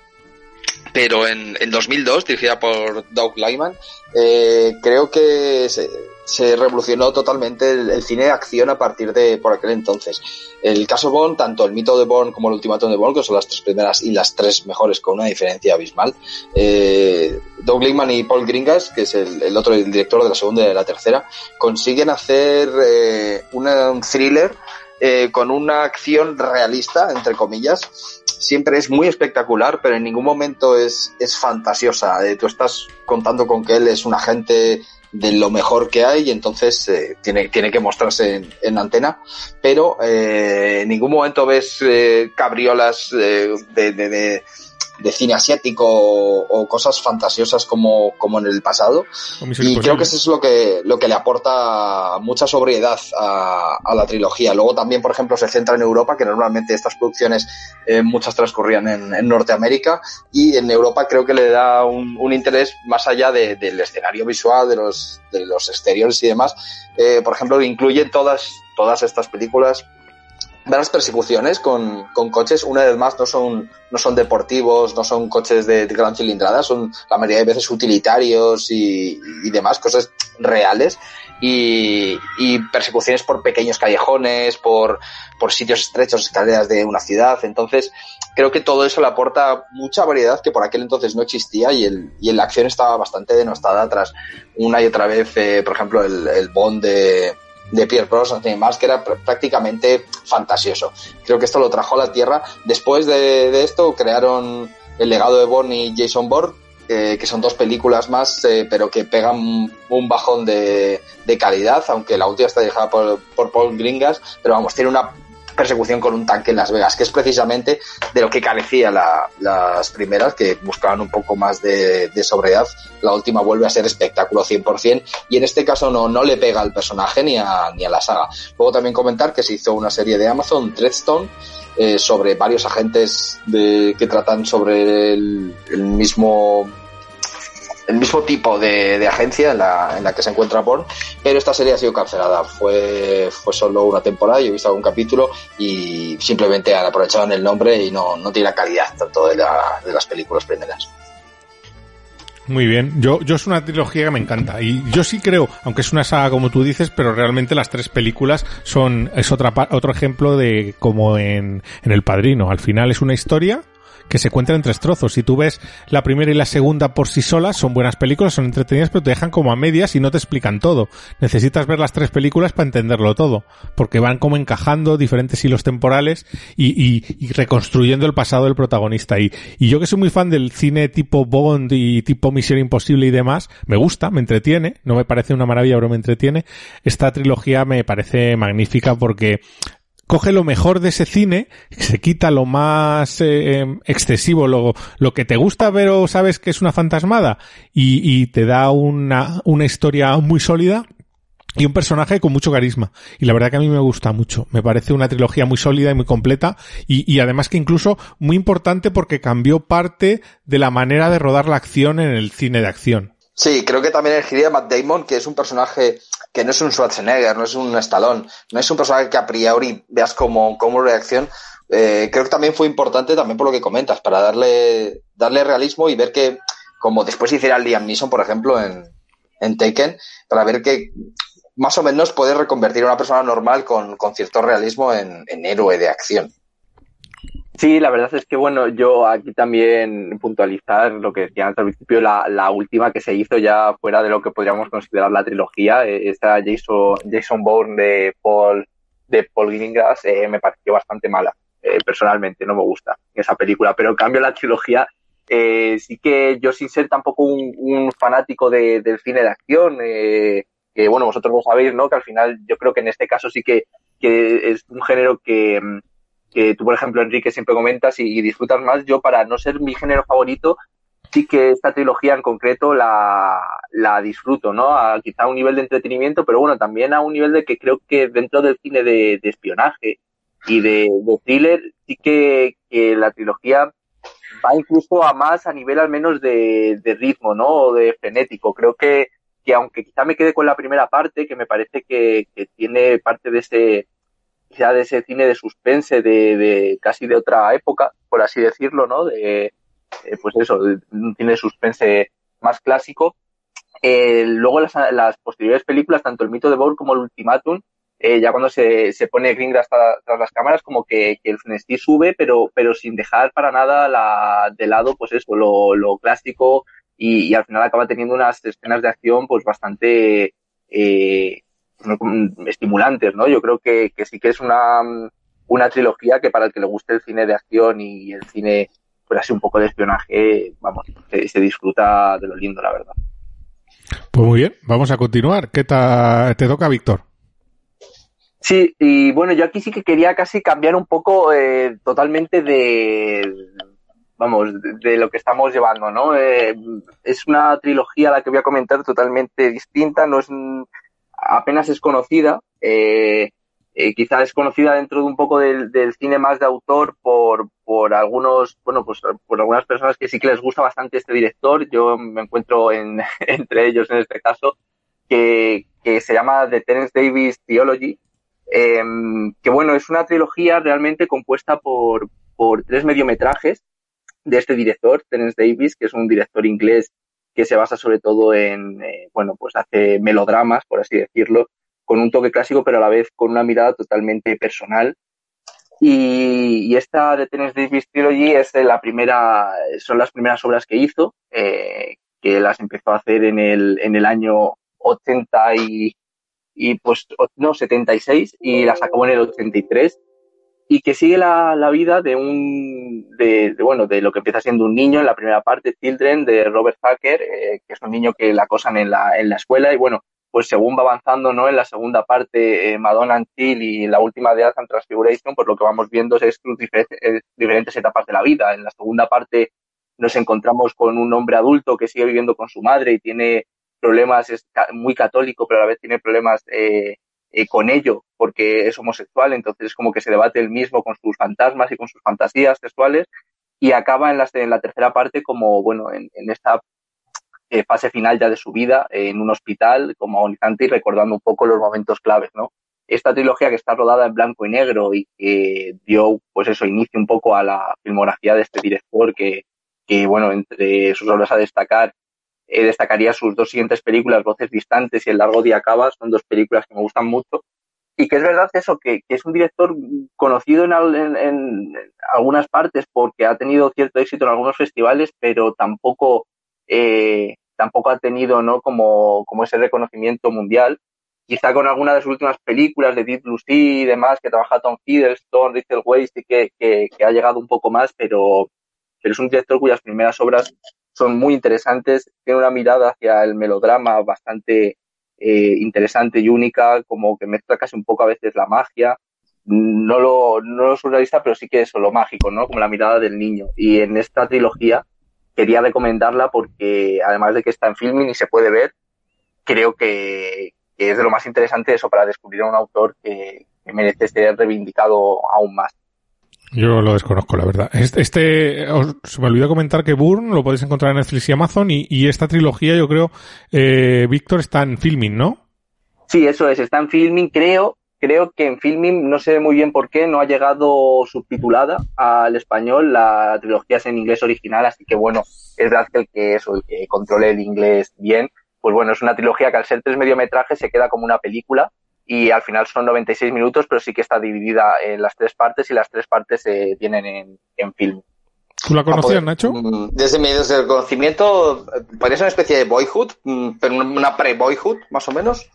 Speaker 4: pero en, en 2002, dirigida por Doug Lyman, eh, creo que se, se revolucionó totalmente el, cine de acción a partir de por aquel entonces. El caso Bond, tanto el mito de Bond como el ultimátum de Bond, que son las tres primeras y las tres mejores con una diferencia abismal, eh, Doug Linkman y Paul Gringas, que es el, otro director de la segunda y de la tercera, consiguen hacer eh, un thriller eh, con una acción realista, entre comillas. Siempre es muy espectacular, pero en ningún momento es, es fantasiosa. Eh, tú estás contando con que él es un agente de lo mejor que hay y entonces eh, tiene, tiene que mostrarse en, antena, pero eh, en ningún momento ves eh, cabriolas de, de cine asiático o, cosas fantasiosas como, como en el pasado. Y creo que eso es lo que, lo que le aporta mucha sobriedad a, a, la trilogía. Luego también, por ejemplo, se centra en Europa, que normalmente estas producciones eh, muchas transcurrían en, en, Norteamérica, y en Europa creo que le da un, un interés más allá de, del escenario visual, de los, de los exteriores y demás. Eh, por ejemplo, incluye todas, todas estas películas las persecuciones con, con, coches, una vez más, no son, no son deportivos, no son coches de, gran cilindrada, son la mayoría de veces utilitarios y, y demás, cosas reales. Y, y, persecuciones por pequeños callejones, por, por sitios estrechos, escaleras de una ciudad. Entonces, creo que todo eso le aporta mucha variedad que por aquel entonces no existía y, el, y la acción estaba bastante denostada tras una y otra vez, eh, por ejemplo, el, el Bond de, de Pierre Brosnan y más, que era prácticamente fantasioso. Creo que esto lo trajo a la Tierra. Después de, esto crearon El legado de Bourne y Jason Bourne, eh, que son dos películas más, eh, pero que pegan un bajón de, de, calidad, aunque la última está dejada por, por Paul Gringas, pero vamos, tiene una persecución con un tanque en Las Vegas, que es precisamente de lo que carecía la, las primeras, que buscaban un poco más de, de, sobriedad. La última vuelve a ser espectáculo 100% y en este caso no, no le pega al personaje ni a, ni a la saga. Luego también comentar que se hizo una serie de Amazon, Treadstone, eh, sobre varios agentes de, que tratan sobre el mismo el mismo tipo de, de agencia en la, en la, que se encuentra Bourne, pero esta serie ha sido cancelada. Fue, fue solo una temporada, yo he visto algún capítulo y simplemente han aprovechado el nombre y no, no tiene la calidad tanto de, la, de las películas primeras.
Speaker 3: Muy bien, yo, yo es una trilogía que me encanta y yo sí creo, aunque es una saga como tú dices, pero realmente las tres películas son, es otra, otro ejemplo de como en, en El Padrino. Al final es una historia que se cuentan en tres trozos. Si tú ves la primera y la segunda por sí solas, son buenas películas, son entretenidas, pero te dejan como a medias y no te explican todo. Necesitas ver las tres películas para entenderlo todo, porque van como encajando diferentes hilos temporales y, reconstruyendo el pasado del protagonista. Y, y yo que soy muy fan del cine tipo Bond y tipo Misión Imposible y demás, me gusta, me entretiene, no me parece una maravilla, pero me entretiene. Esta trilogía me parece magnífica porque coge lo mejor de ese cine, se quita lo más eh, excesivo, lo, lo que te gusta ver o sabes que es una fantasmada y, y te da una, una historia muy sólida y un personaje con mucho carisma. Y la verdad que a mí me gusta mucho. Me parece una trilogía muy sólida y muy completa. Y, y, además que incluso muy importante porque cambió parte de la manera de rodar la acción en el cine de acción.
Speaker 4: Sí, creo que también elegiría Matt Damon, que es un personaje que no es un Schwarzenegger, no es un Stallone, no es un personaje que a priori veas como, como reacción. Eh, creo que también fue importante también por lo que comentas, para darle, darle realismo y ver que, como después hiciera Liam Neeson, por ejemplo, en, en Taken, para ver que más o menos puede reconvertir a una persona normal con, con cierto realismo en, en héroe de acción.
Speaker 5: Sí, la verdad es que bueno, yo aquí también puntualizar lo que decía antes al principio, la, la, última que se hizo ya fuera de lo que podríamos considerar la trilogía, eh, esta Jason, Jason Bourne de Paul, de Paul Greengrass, eh, me pareció bastante mala, eh, personalmente, no me gusta esa película, pero en cambio la trilogía, eh, sí que yo sin ser tampoco un, fanático de, del cine de acción, eh, que bueno, vosotros lo sabéis, ¿no? Que al final yo creo que en este caso sí que, que es un género que que tú, por ejemplo, Enrique, siempre comentas y, y, disfrutas más. Yo, para no ser mi género favorito, sí que esta trilogía en concreto la, la disfruto, ¿no? A quizá a un nivel de entretenimiento, pero bueno, también a un nivel de que creo que dentro del cine de, de espionaje y de, de thriller, sí que, que, la trilogía va incluso a más a nivel al menos de, de ritmo, ¿no? O de frenético. Creo que, que aunque quizá me quede con la primera parte, que me parece que, que tiene parte de ese ya de ese cine de suspense de, de, casi de otra época, por así decirlo, ¿no? De, eh, pues eso, un cine de suspense más clásico. Eh, luego las, las, posteriores películas, tanto el mito de Bourne como el ultimátum, eh, ya cuando se, se pone Greengrass tras, tras las cámaras, como que, que el frenesí sube, pero, pero sin dejar para nada la, de lado, pues eso, lo, lo clásico, y, y, al final acaba teniendo unas escenas de acción, pues bastante, eh, estimulantes, ¿no? Yo creo que, que sí que es una, una trilogía que para el que le guste el cine de acción y el cine, pues así un poco de espionaje, vamos, se, se disfruta de lo lindo, la verdad.
Speaker 3: Pues muy bien, vamos a continuar. ¿Qué ta, te toca, Víctor?
Speaker 5: Sí, y bueno, yo aquí sí que quería casi cambiar un poco eh, totalmente de, vamos, de, de, lo que estamos llevando, ¿no? Eh, es una trilogía la que voy a comentar totalmente distinta, no es apenas es conocida, eh, eh, quizá es conocida dentro de un poco del, cine más de autor por, por algunos, bueno, pues por algunas personas que sí que les gusta bastante este director. Yo me encuentro en, entre ellos en este caso, que, que se llama The Terence Davis Theology. em, que bueno, es una trilogía realmente compuesta por, por tres mediometrajes de este director, Terence Davis, que es un director inglés que se basa sobre todo en, eh, bueno, pues hace melodramas, por así decirlo, con un toque clásico, pero a la vez con una mirada totalmente personal. Y, esta de Tennis Davis Trilogy es la primera, son las primeras obras que hizo, eh, que las empezó a hacer en el, en el año 80 y, y pues, no, 76 y las acabó en el 83 y que sigue la, la vida de un, de, bueno, de lo que empieza siendo un niño en la primera parte, Children, de Robert Hacker, eh, que es un niño que la acosan en la, en la escuela y bueno, pues según va avanzando, ¿no? En la segunda parte, eh, Madonna Until y la última de and Transfiguration, pues lo que vamos viendo es diferentes etapas de la vida. En la segunda parte nos encontramos con un hombre adulto que sigue viviendo con su madre y tiene problemas, es muy católico, pero a la vez tiene problemas eh, eh, con ello porque es homosexual, entonces es como que se debate el mismo con sus fantasmas y con sus fantasías sexuales y acaba en la, tercera parte como, bueno, en, esta eh, fase final ya de su vida en un hospital como agonizante y recordando un poco los momentos claves, ¿no? Esta trilogía que está rodada en blanco y negro y que dio, pues eso, inicio un poco a la filmografía de este director que bueno, entre sus obras a destacar eh, destacaría sus dos siguientes películas, Voces Distantes y El Largo Día Acaba, son dos películas que me gustan mucho. Y que es verdad eso, que, que es un director conocido en, en, en, algunas partes porque ha tenido cierto éxito en algunos festivales, pero tampoco, eh, tampoco ha tenido ¿no? como, como ese reconocimiento mundial. Quizá con alguna de sus últimas películas de Deep Blue Sea y demás, que trabaja Tom Hiddleston, Rachel Weisz, que, que, que ha llegado un poco más, pero, pero es un director cuyas primeras obras son muy interesantes, tiene una mirada hacia el melodrama bastante eh, interesante y única, como que mezcla casi un poco a veces la magia, no lo, no lo surrealista, pero sí que eso, lo mágico, ¿no? Como la mirada del niño. Y en esta trilogía quería recomendarla porque además de que está en filming y se puede ver, creo que, es de lo más interesante eso para descubrir a un autor que, que merece ser reivindicado aún más.
Speaker 3: Yo lo desconozco, la verdad. Este, este os, se me olvidó comentar que Burn lo podéis encontrar en Netflix y Amazon y, y esta trilogía, yo creo, eh, Víctor está en filming, ¿no?
Speaker 5: Sí, eso es, está en filming, creo, creo que en filming, no sé muy bien por qué, no ha llegado subtitulada al español, la trilogía es en inglés original, así que bueno, es verdad que el que eso, el que controle el inglés bien, pues bueno, es una trilogía que al ser tres mediometrajes se queda como una película, y al final son 96 minutos, pero sí que está dividida en las tres partes y las tres partes se tienen en, en film.
Speaker 3: ¿Tú la conocías, Nacho?
Speaker 4: Desde mi desde el conocimiento, podría ser una especie de boyhood, pero una pre-boyhood, más o menos.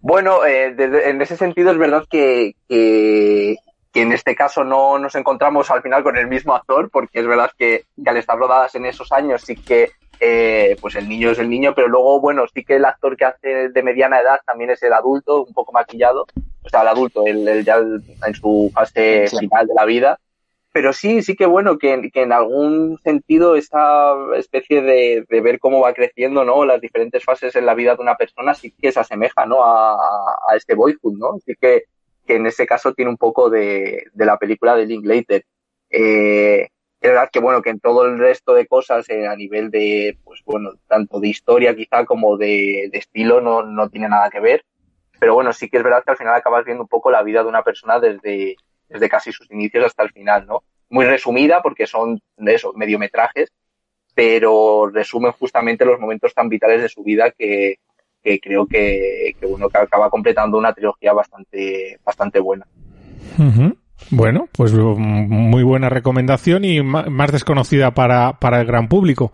Speaker 5: Bueno, eh, desde, en ese sentido es verdad que, que, que, en este caso no nos encontramos al final con el mismo actor, porque es verdad que, que al estar rodadas en esos años sí que eh, pues el niño es el niño, pero luego, bueno, sí que el actor que hace de mediana edad también es el adulto, un poco maquillado, o sea, el adulto, el, el ya en su fase sí. final de la vida. Pero sí, sí que bueno, que, que en algún sentido esta especie de, de, ver cómo va creciendo, ¿no? Las diferentes fases en la vida de una persona sí que se asemeja, ¿no? A, a este boyhood, ¿no? Así que, que en ese caso tiene un poco de, de la película de Linklater. Eh, es verdad que bueno, que en todo el resto de cosas eh, a nivel de, pues bueno, tanto de historia quizá como de, de, estilo no, no tiene nada que ver. Pero bueno, sí que es verdad que al final acabas viendo un poco la vida de una persona desde, desde casi sus inicios hasta el final, ¿no? Muy resumida porque son de eso, mediometrajes, pero resumen justamente los momentos tan vitales de su vida que, que creo que, que uno acaba completando una trilogía bastante, bastante buena.
Speaker 3: Uh -huh. Bueno, pues muy buena recomendación y más desconocida para, para el gran público.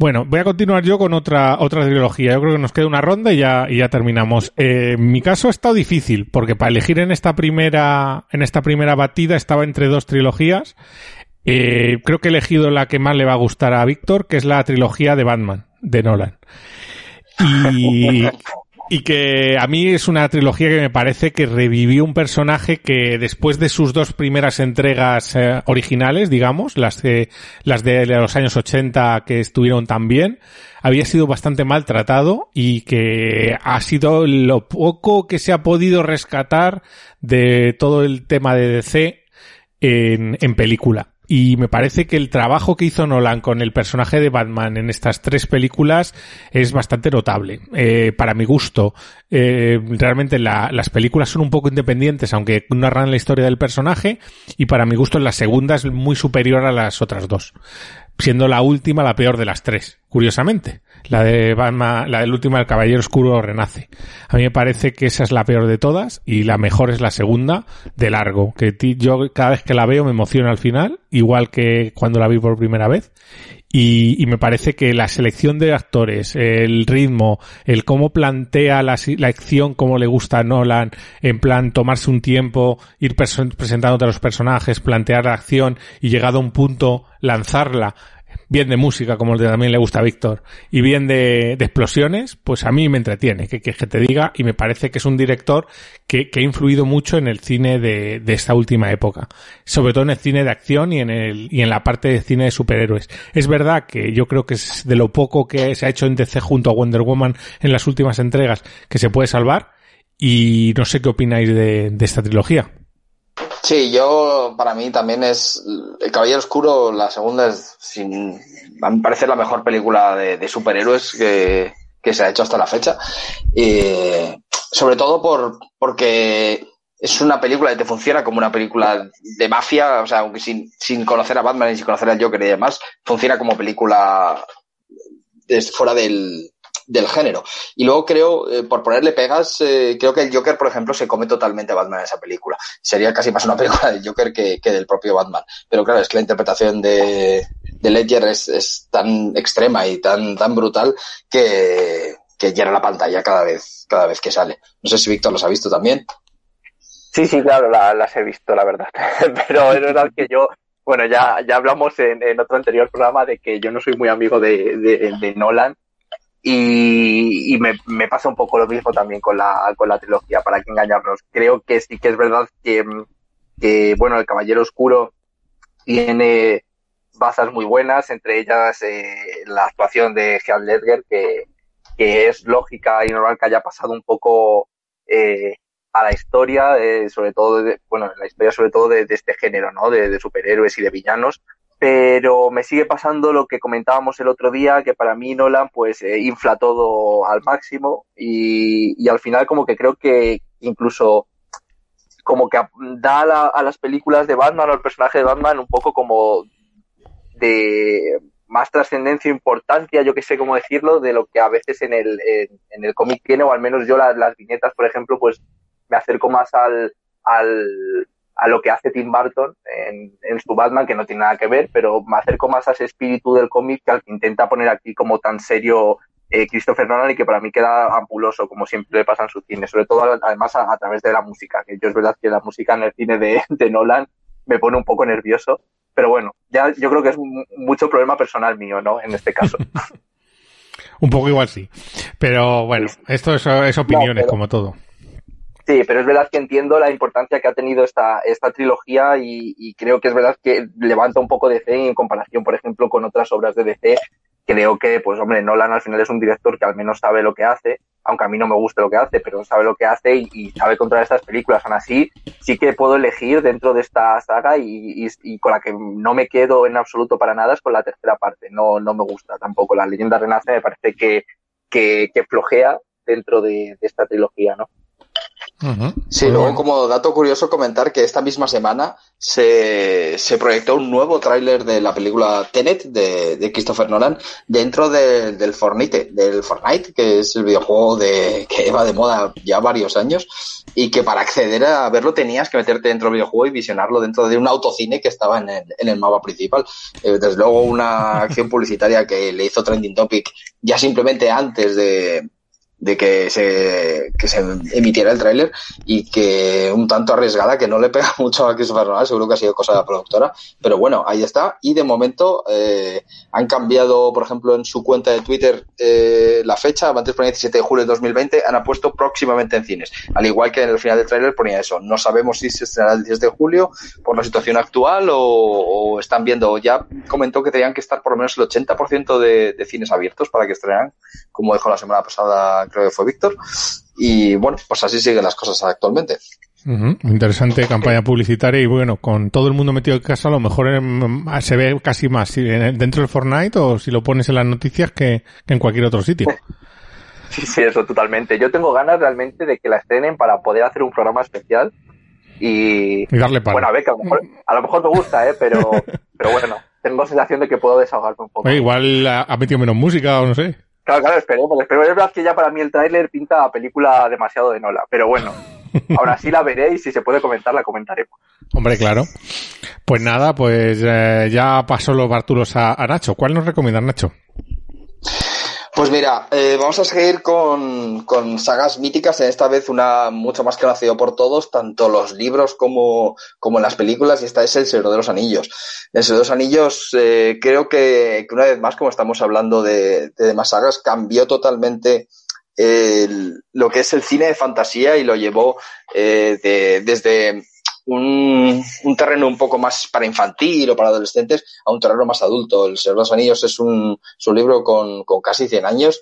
Speaker 3: Bueno, voy a continuar yo con otra, otra trilogía. Yo creo que nos queda una ronda y ya, y ya terminamos. Eh, mi caso ha estado difícil, porque para elegir en esta primera, en esta primera batida estaba entre dos trilogías. Eh, creo que he elegido la que más le va a gustar a Víctor, que es la trilogía de Batman, de Nolan. Y, y que a mí es una trilogía que me parece que revivió un personaje que después de sus dos primeras entregas eh, originales, digamos, las de, las de los años 80 que estuvieron tan bien, había sido bastante maltratado y que ha sido lo poco que se ha podido rescatar de todo el tema de DC en película. Y me parece que el trabajo que hizo Nolan con el personaje de Batman en estas tres películas es bastante notable. Eh, para mi gusto, eh, realmente las películas son un poco independientes, aunque narran la historia del personaje, y para mi gusto la segunda es muy superior a las otras dos siendo la última la peor de las tres, curiosamente. La de Batman, la del último El Caballero Oscuro renace. A mí me parece que esa es la peor de todas y la mejor es la segunda, de largo. Que yo cada vez que la veo me emociona al final, igual que cuando la vi por primera vez. Y, me parece que la selección de actores, el ritmo, el cómo plantea la, la acción, cómo le gusta Nolan, en plan tomarse un tiempo, ir presentándote a los personajes, plantear la acción y llegado a un punto lanzarla, bien de música, como también le gusta a Víctor, y bien de, explosiones, pues a mí me entretiene, que, que, te diga, y me parece que es un director que, ha influido mucho en el cine de, de, esta última época, sobre todo en el cine de acción y en, el, y en la parte de cine de superhéroes. Es verdad que yo creo que es de lo poco que se ha hecho en DC junto a Wonder Woman en las últimas entregas que se puede salvar, y no sé qué opináis de, de esta trilogía.
Speaker 4: Sí, yo, para mí también es El Caballero Oscuro, la segunda es, sin, a mí parece la mejor película de, superhéroes que, que, se ha hecho hasta la fecha. Y, sobre todo por, porque es una película que te funciona como una película de mafia, o sea, aunque sin, sin conocer a Batman y sin conocer al Joker y demás, funciona como película fuera del, del género. Y luego creo, eh, por ponerle pegas, eh, creo que el Joker, por ejemplo, se come totalmente a Batman en esa película. Sería casi más una película del Joker que, del propio Batman. Pero claro, es que la interpretación de, de Ledger es, es, tan extrema y tan, tan brutal que, que llena la pantalla cada vez, cada vez que sale. No sé si Víctor los ha visto también.
Speaker 5: Sí, sí, claro, las he visto, la verdad. Pero es verdad que yo, bueno, ya, ya hablamos en, en otro anterior programa de que yo no soy muy amigo de, de Nolan y, me, me, pasa un poco lo mismo también con la, con la trilogía, para que engañarnos. Creo que sí que es verdad que, que bueno, el Caballero Oscuro tiene bazas muy buenas, entre ellas eh, la actuación de Heath Ledger, que, que es lógica y normal que haya pasado un poco eh, a la historia, eh, sobre todo, de, bueno, la historia sobre todo de, de este género, ¿no? De, superhéroes y de villanos, pero me sigue pasando lo que comentábamos el otro día, que para mí Nolan pues eh, infla todo al máximo y, y, al final como que creo que incluso como que da a, a las películas de Batman o al personaje de Batman un poco como de más trascendencia, importancia, yo que sé cómo decirlo, de lo que a veces en el, en, en el cómic tiene, o al menos yo las, las viñetas, por ejemplo, pues me acerco más al, al, a lo que hace Tim Burton en, en, su Batman, que no tiene nada que ver, pero me acerco más a ese espíritu del cómic que al que intenta poner aquí como tan serio eh, Christopher Nolan y que para mí queda ampuloso, como siempre le pasa en su cine, sobre todo además a, a, través de la música, que yo es verdad que la música en el cine de, de Nolan me pone un poco nervioso, pero bueno, ya yo creo que es mucho problema personal mío, ¿no? En este caso.
Speaker 3: un poco igual sí, pero bueno, esto es, es opiniones no, pero... como todo.
Speaker 5: Sí, pero es verdad que entiendo la importancia que ha tenido esta, esta trilogía y, creo que es verdad que levanta un poco de DC en comparación, por ejemplo, con otras obras de DC. Creo que, pues hombre, Nolan al final es un director que al menos sabe lo que hace, aunque a mí no me guste lo que hace, pero sabe lo que hace y, sabe controlar estas películas. Aún así, sí que puedo elegir dentro de esta saga y, con la que no me quedo en absoluto para nada es con la tercera parte. No, no me gusta tampoco. La leyenda renace me parece que, que, flojea dentro de, de esta trilogía, ¿no?
Speaker 4: Uh -huh. Sí, luego bueno. como dato curioso comentar que esta misma semana se, se proyectó un nuevo tráiler de la película Tenet de, de Christopher Nolan dentro de, del Fortnite, del Fortnite, que es el videojuego de, que va de moda ya varios años y que para acceder a verlo tenías que meterte dentro del videojuego y visionarlo dentro de un autocine que estaba en el, en el mapa principal. Eh, desde luego una acción publicitaria que le hizo Trending Topic ya simplemente antes de de que se, que se emitiera el tráiler y que un tanto arriesgada que no le pega mucho a Christopher Nolan, seguro que ha sido cosa de la productora, pero bueno, ahí está. Y de momento eh, han cambiado, por ejemplo, en su cuenta de Twitter eh, la fecha, antes ponía 17 de julio de 2020, han puesto próximamente en cines, al igual que en el final del tráiler ponía eso, no sabemos si se estrenará el 10 de julio por la situación actual o, o están viendo, ya comentó que tenían que estar por lo menos el 80% de, de cines abiertos para que estrenaran, como dijo la semana pasada creo que fue Víctor. Y bueno, pues así siguen las cosas actualmente.
Speaker 3: Interesante campaña publicitaria y bueno, con todo el mundo metido en casa a lo mejor em, se ve casi más dentro del Fortnite o si lo pones en las noticias que, en cualquier otro sitio.
Speaker 5: Sí, sí, eso totalmente. Yo tengo ganas realmente de que la estrenen para poder hacer un programa especial y,
Speaker 3: darle para.
Speaker 5: Bueno, a ver, que a lo mejor, a lo mejor me gusta, ¿eh? pero, pero bueno, tengo sensación de que puedo desahogarme un poco.
Speaker 3: igual ha metido menos música o no sé.
Speaker 5: Claro, claro, esperemos, esperemos. Es verdad que ya para mí el tráiler pinta a película demasiado de Nola, pero bueno, ahora sí la veré y si se puede comentar, la comentaremos.
Speaker 3: Hombre, claro. Pues nada, pues eh, ya pasó los Barturos a, a Nacho. ¿Cuál nos recomiendas, Nacho?
Speaker 4: Pues mira, eh, vamos a seguir con, con, sagas míticas, en esta vez una mucho más conocida por todos, tanto los libros como, como las películas, y esta es El Señor de los Anillos. El Señor de los Anillos, eh, creo que, que, una vez más, como estamos hablando de, de demás sagas, cambió totalmente el, lo que es el cine de fantasía y lo llevó eh, de, desde un, terreno un poco más para infantil o para adolescentes a un terreno más adulto. El Señor de los Anillos es un, es libro con, con, casi 100 años,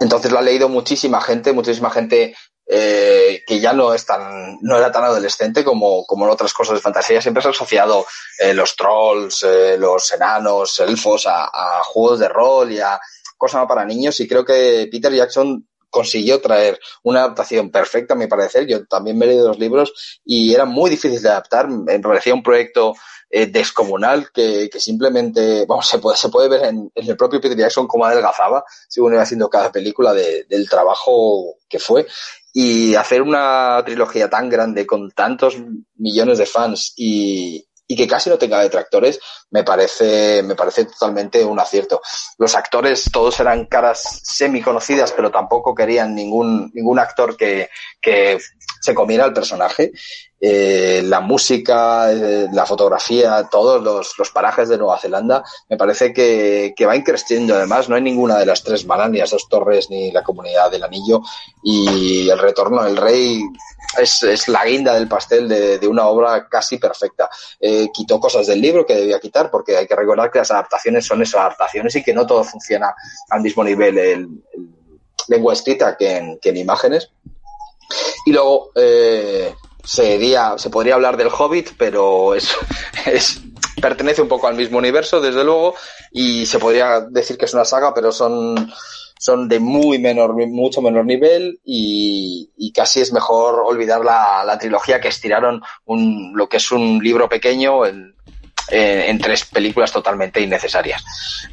Speaker 4: entonces lo ha leído muchísima gente, muchísima gente eh, que ya no es tan, no era tan adolescente como, como en otras cosas de fantasía. Siempre se ha asociado eh, los trolls, eh, los enanos, elfos a, a juegos de rol y a cosas para niños y creo que Peter Jackson consiguió traer una adaptación perfecta, a mi parecer. Yo también me he leído los libros y era muy difícil de adaptar. Me parecía un proyecto eh, descomunal que, que, simplemente, vamos, se puede, se puede ver en, en, el propio Peter Jackson cómo adelgazaba según iba haciendo cada película de, del trabajo que fue. Y hacer una trilogía tan grande con tantos millones de fans y, y que casi no tenga detractores, me parece, me parece totalmente un acierto. Los actores todos eran caras semi conocidas, pero tampoco querían ningún, ningún actor que, que se comiera el personaje. Eh, la música, eh, la fotografía, todos los, los, parajes de Nueva Zelanda, me parece que, que va increciendo. Además, no hay ninguna de las tres malas, ni las dos torres, ni la comunidad del anillo. Y el retorno del rey es, es la guinda del pastel de, de una obra casi perfecta. Eh, quitó cosas del libro que debía quitar, porque hay que recordar que las adaptaciones son esas adaptaciones y que no todo funciona al mismo nivel en lengua escrita que en, que en imágenes. Y luego, eh, se podría hablar del Hobbit, pero es, es, pertenece un poco al mismo universo, desde luego, y se podría decir que es una saga, pero son, son de muy menor, mucho menor nivel y, casi es mejor olvidar la, la, trilogía que estiraron un, lo que es un libro pequeño, en, en, tres películas totalmente innecesarias.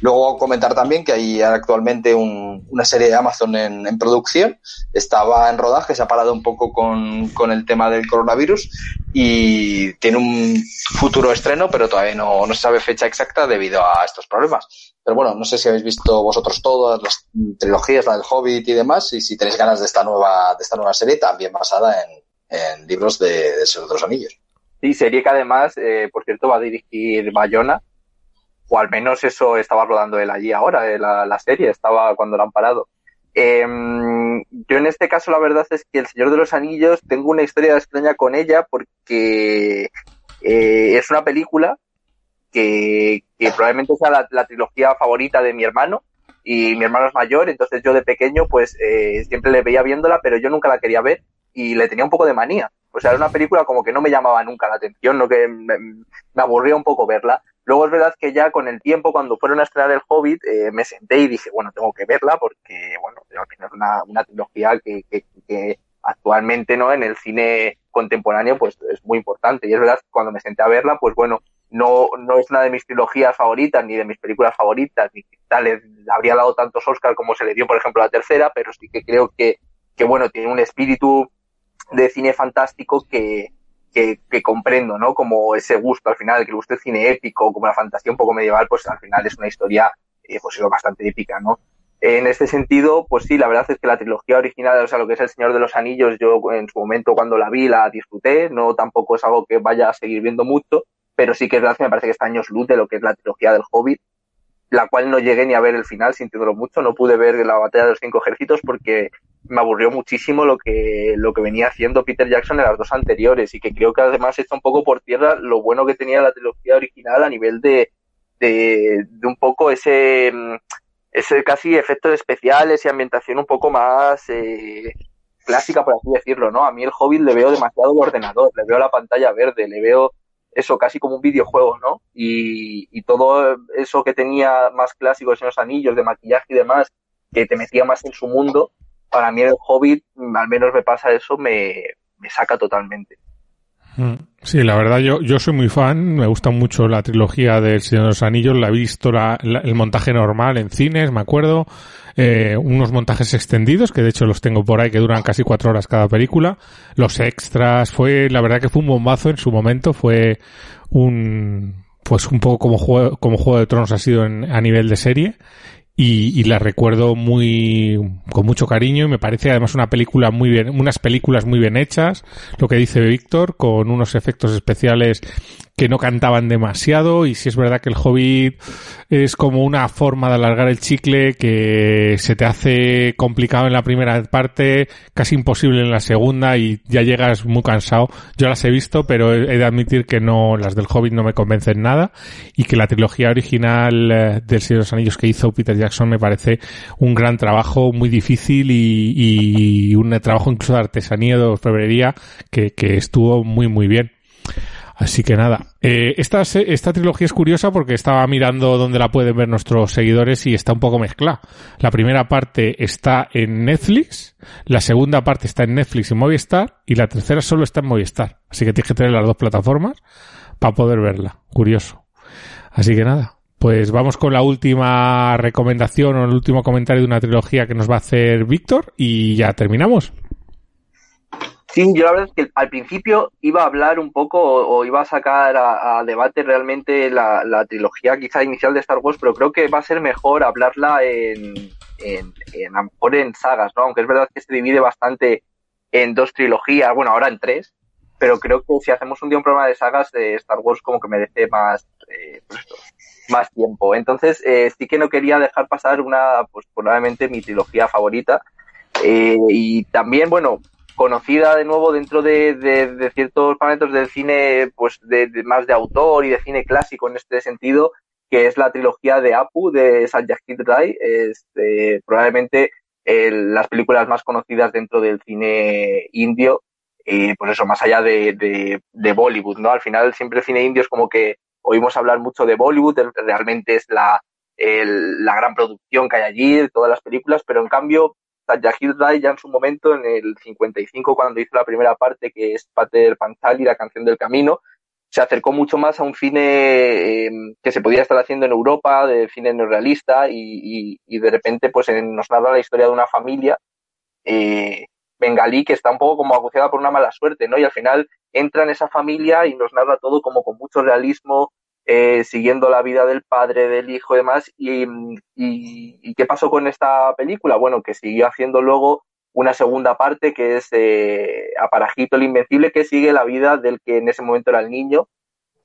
Speaker 4: Luego comentar también que hay actualmente un, una serie de Amazon en, en, producción, estaba en rodaje, se ha parado un poco con, con, el tema del coronavirus y tiene un futuro estreno, pero todavía no, no se sabe fecha exacta debido a estos problemas. Pero bueno, no sé si habéis visto vosotros todas las trilogías, la del Hobbit y demás, y si tenéis ganas de esta nueva, de esta nueva serie, también basada en, en libros de, de Señor de los Anillos.
Speaker 5: Sí, serie que además, eh, por cierto, va a dirigir Bayona, o al menos eso estaba rodando él allí ahora, eh, la, la, serie, estaba cuando la han parado. Eh, yo en este caso la verdad es que El Señor de los Anillos tengo una historia extraña con ella porque eh, es una película que, probablemente sea la, trilogía favorita de mi hermano y mi hermano es mayor, entonces yo de pequeño pues eh, siempre le veía viéndola, pero yo nunca la quería ver y le tenía un poco de manía. O sea, era una película como que no me llamaba nunca la atención, no que me, me aburría un poco verla. Luego es verdad que ya con el tiempo, cuando fueron a estrenar El Hobbit, eh, me senté y dije, bueno, tengo que verla porque, bueno, al final es una, una trilogía que, que, que, actualmente, ¿no? En el cine contemporáneo, pues es muy importante. Y es verdad que cuando me senté a verla, pues bueno, no, no es una de mis trilogías favoritas, ni de mis películas favoritas, ni tal, le habría dado tantos Oscars como se le dio, por ejemplo, la tercera, pero sí que creo que, que bueno, tiene un espíritu de cine fantástico que, que, que, comprendo, ¿no? Como ese gusto al final, que le guste el cine épico, como la fantasía un poco medieval, pues al final es una historia, eh, pues bastante épica, ¿no? En este sentido, pues sí, la verdad es que la trilogía original, o sea, lo que es El Señor de los Anillos, yo en su momento cuando la vi la disfruté, no tampoco es algo que vaya a seguir viendo mucho, pero sí que es verdad que me parece que está años luz de lo que es la trilogía del Hobbit, la cual no llegué ni a ver el final sintiéndolo mucho, no pude ver la batalla de los cinco ejércitos porque me aburrió muchísimo lo que, lo que venía haciendo Peter Jackson en las dos anteriores y que creo que además está un poco por tierra lo bueno que tenía la trilogía original a nivel de, de, un poco ese, ese casi efectos especiales y ambientación un poco más, eh, clásica, por así decirlo, ¿no? A mí el Hobbit le veo demasiado ordenador, le veo la pantalla verde, le veo eso casi como un videojuego, ¿no? Y, todo eso que tenía más clásicos en los anillos, de maquillaje y demás, que te metía más en su mundo, para mí el Hobbit, al menos me pasa eso, me, me saca totalmente.
Speaker 3: Mm. Sí, la verdad yo, yo soy muy fan, me gusta mucho la trilogía del Señor de los Anillos, la he visto la, el montaje normal en cines, me acuerdo, eh, unos montajes extendidos, que de hecho los tengo por ahí, que duran casi cuatro horas cada película, los extras, fue, la verdad que fue un bombazo en su momento, fue un, pues un poco como juego, como Juego de Tronos ha sido en, a nivel de serie, y, y, la recuerdo muy con mucho cariño y me parece además una película muy bien unas películas muy bien hechas. Lo que dice Víctor con unos efectos especiales que no cantaban demasiado y si es verdad que el Hobbit es como una forma de alargar el chicle que se te hace complicado en la primera parte, casi imposible en la segunda y ya llegas muy cansado. Yo las he visto, pero he de admitir que no, las del Hobbit no me convencen nada y que la trilogía original eh, del Señor de los Anillos que hizo Peter Jackson me parece un gran trabajo, muy difícil y, un trabajo incluso de artesanía, de orfebrería que estuvo muy muy bien. Así que nada, eh, esta, esta trilogía es curiosa porque estaba mirando donde la pueden ver nuestros seguidores y está un poco mezclada. La primera parte está en Netflix, la segunda parte está en Netflix y Movistar y la tercera solo está en Movistar. Así que tienes que tener las dos plataformas para poder verla. Curioso. Así que nada, pues vamos con la última recomendación o el último comentario de una trilogía que nos va a hacer Víctor y ya terminamos.
Speaker 5: Sí, yo la verdad es que al principio iba a hablar un poco o, iba a sacar a, debate realmente la, trilogía quizá inicial de Star Wars, pero creo que va a ser mejor hablarla en, en, a lo mejor en sagas, ¿no? Aunque es verdad que se divide bastante en dos trilogías, bueno, ahora en tres, pero creo que si hacemos un día un programa de sagas de Star Wars como que merece más, eh, pues más tiempo. Entonces, eh, sí que no quería dejar pasar una, pues probablemente mi trilogía favorita. Eh, y también, bueno, conocida de nuevo dentro de, de, ciertos parámetros del cine, pues de, más de autor y de cine clásico en este sentido, que es la trilogía de Apu de Satyajit Ray, es eh, probablemente las películas más conocidas dentro del cine indio, eh, pues eso, más allá de, de, de Bollywood, ¿no? Al final siempre el cine indio es como que oímos hablar mucho de Bollywood, realmente es la, el, la gran producción que hay allí, todas las películas, pero en cambio Yahid Rai ya en su momento, en el 55, cuando hizo la primera parte, que es Pater Panchali, la canción del camino, se acercó mucho más a un cine eh, que se podía estar haciendo en Europa, de cine neorrealista, y, y, y de repente pues en, nos narra la historia de una familia eh, bengalí que está un poco como aguciada por una mala suerte, ¿no? Y al final entra en esa familia y nos narra todo como con mucho realismo, eh, siguiendo la vida del padre, del hijo y demás. Y, qué pasó con esta película? Bueno, que siguió haciendo luego una segunda parte que es eh, Aparajito el Invencible, que sigue la vida del que en ese momento era el niño,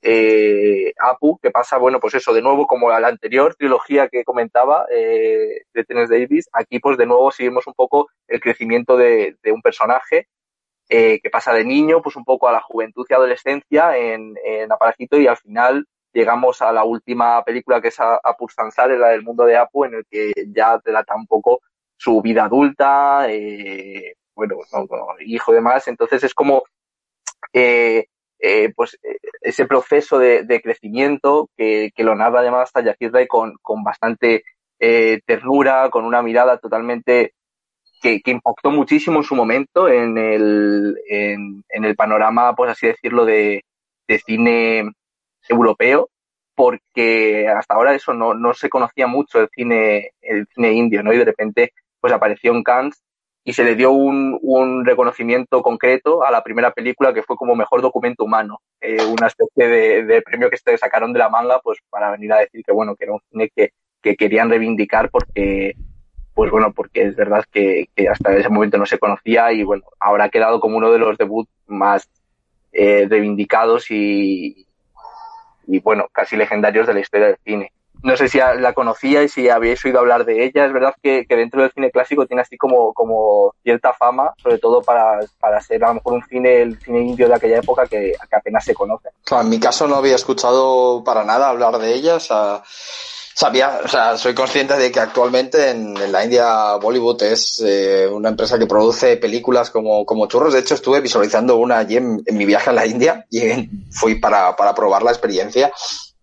Speaker 5: eh, Apu, que pasa, bueno, pues eso, de nuevo, como la anterior trilogía que comentaba eh, de Tennessee Davis, aquí pues de nuevo seguimos un poco el crecimiento de, un personaje eh, que pasa de niño, pues un poco a la juventud y adolescencia en, en Aparajito y al final llegamos a la última película que es Apu Sansar, la del mundo de Apu, en el que ya trata un poco su vida adulta, eh, bueno, no, no, hijo y demás, entonces es como eh, eh, pues ese proceso de, crecimiento que, lo narra además hasta Yakir con, con bastante ternura, con una mirada totalmente que, que, impactó muchísimo en su momento en el, en, en el panorama, pues así decirlo, de, de cine europeo, porque hasta ahora eso no, no se conocía mucho el cine, el cine indio, ¿no? Y de repente, pues apareció en Cannes y se le dio un, un reconocimiento concreto a la primera película que fue como mejor documento humano, eh, una especie de, premio que se sacaron de la manga, pues para venir a decir que bueno, que era un cine que, que querían reivindicar porque, pues bueno, porque es verdad que, que, hasta ese momento no se conocía y bueno, ahora ha quedado como uno de los debuts más eh, reivindicados y, y bueno, casi legendarios de la historia del cine. No sé si la conocía y si habíais oído hablar de ella. Es verdad que, que dentro del cine clásico tiene así como, como cierta fama, sobre todo para, para ser a lo mejor un cine, el cine indio de aquella época que, que apenas se conoce.
Speaker 4: Claro, en mi caso no había escuchado para nada hablar de ella. O sea, Sabía, o sea, soy consciente de que actualmente en, la India Bollywood es eh, una empresa que produce películas como, como churros. De hecho, estuve visualizando una allí en, mi viaje a la India y fui para, para probar la experiencia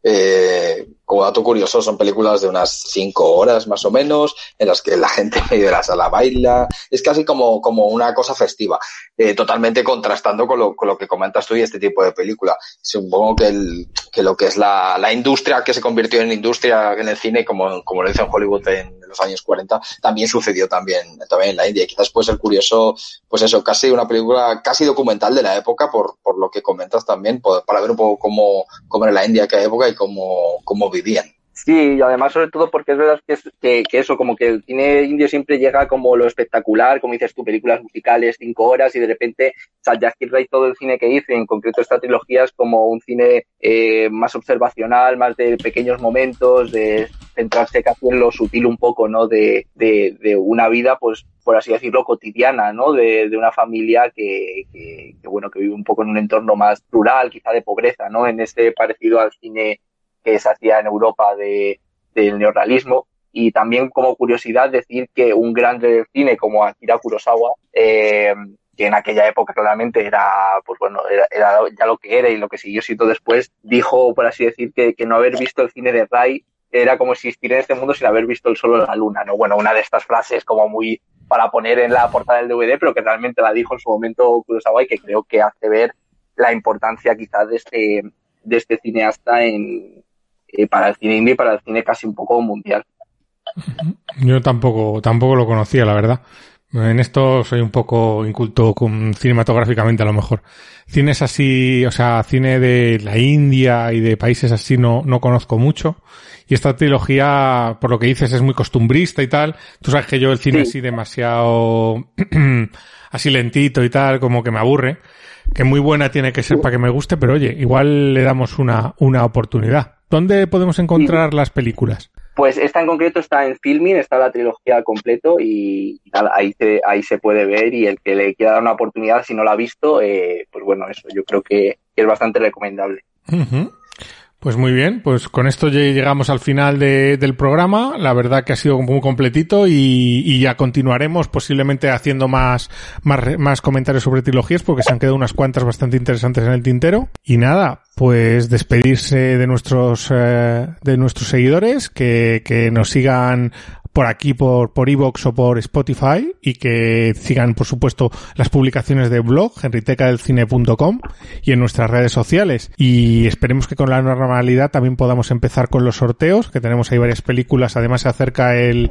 Speaker 4: eh, como dato curioso, son películas de unas cinco horas más o menos, en las que la gente medio de la sala baila. Es casi como, como una cosa festiva, eh, totalmente contrastando con lo, con lo que comentas tú y este tipo de película. Supongo que, el, que lo que es la, la industria que se convirtió en industria en el cine, como, como lo hizo en Hollywood en los años 40, también sucedió también, también en la India. Y quizás puede ser curioso, pues eso, casi una película casi documental de la época, por, por lo que comentas también, para ver un poco cómo, cómo era la India aquella época y cómo, cómo vivían.
Speaker 5: Sí, y además sobre todo porque es verdad que, que, eso, como que el cine indio siempre llega como lo espectacular, como dices tú, películas musicales, cinco horas, y de repente Satyajit Ray todo el cine que hizo, en concreto esta trilogía, es como un cine eh, más observacional, más de pequeños momentos, de centrarse casi en lo sutil un poco, ¿no? De, de, de una vida, pues, por así decirlo, cotidiana, ¿no? De, de una familia que, que, que, bueno, que vive un poco en un entorno más rural, quizá de pobreza, ¿no? En este parecido al cine que se hacía en Europa de, del neorrealismo. Y también como curiosidad decir que un grande del cine como Akira Kurosawa, eh, que en aquella época claramente era, pues bueno, era, ya lo que era y lo que siguió siendo después, dijo, por así decir, que, que no haber visto el cine de Rai era como existir en este mundo sin haber visto el sol en la luna, ¿no? Bueno, una de estas frases como muy para poner en la portada del DVD, pero que realmente la dijo en su momento Kurosawa y que creo que hace ver la importancia quizás de este, de este cineasta en, eh, para el cine indie y para el cine casi un poco mundial.
Speaker 3: Yo tampoco, tampoco lo conocía, la verdad. En esto soy un poco inculto con, cinematográficamente a lo mejor. Cines así, o sea, cine de la India y de países así no, no conozco mucho. Y esta trilogía, por lo que dices, es muy costumbrista y tal. Tú sabes que yo el cine así demasiado, así lentito y tal, como que me aburre. Que muy buena tiene que ser para que me guste, pero oye, igual le damos una, una oportunidad. ¿Dónde podemos encontrar las películas?
Speaker 5: Pues esta en concreto está en Filming, está la trilogía completo y ahí se, ahí se puede ver y el que le quiera dar una oportunidad si no la ha visto, eh, pues bueno, eso yo creo que, es bastante recomendable.
Speaker 3: Pues muy bien, pues con esto llegamos al final de, del programa. La verdad que ha sido muy completito y, y, ya continuaremos posiblemente haciendo más, más, más comentarios sobre trilogías porque se han quedado unas cuantas bastante interesantes en el tintero. Y nada, pues despedirse de nuestros, eh, de nuestros seguidores, que, que nos sigan por aquí, por, por Evox o por Spotify y que sigan, por supuesto, las publicaciones de blog, henritecadelcine.com y en nuestras redes sociales. Y esperemos que con la normalidad también podamos empezar con los sorteos, que tenemos ahí varias películas. Además se acerca el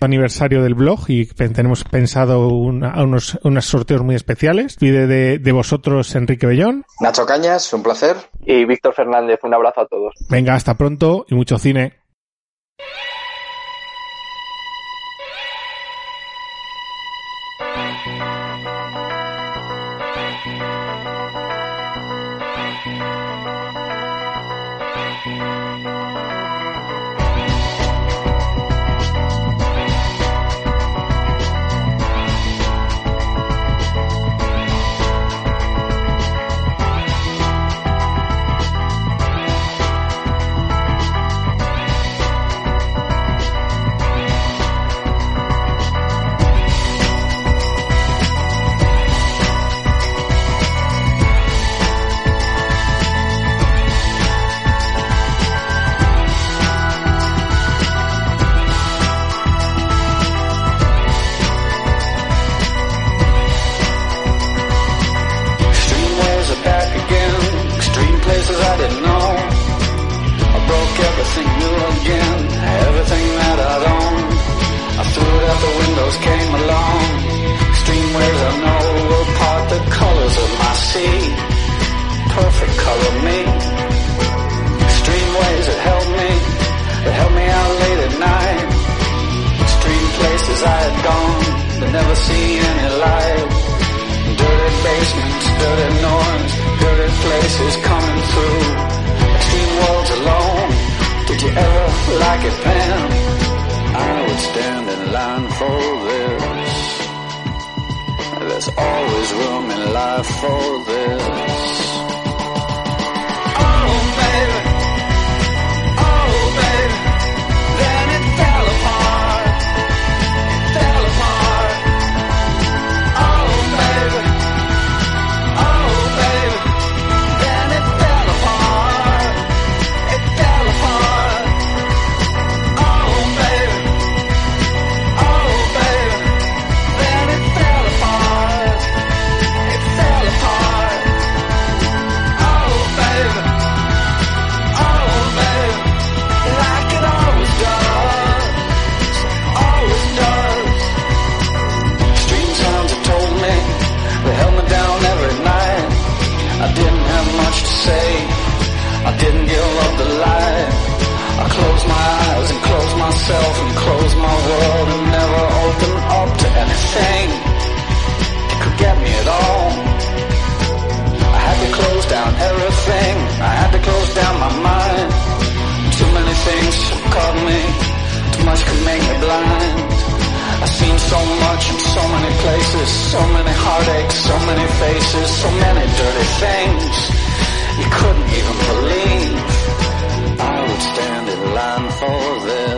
Speaker 3: aniversario del blog y tenemos pensado unos, unos sorteos muy especiales. Pide de, de vosotros, Enrique Bellón.
Speaker 4: Nacho Cañas, un placer.
Speaker 5: Y Víctor Fernández, un abrazo a todos.
Speaker 3: Venga, hasta pronto y mucho cine.
Speaker 6: So many places, so many heartaches, so many faces, so many dirty things you couldn't even believe. I would stand in line for this.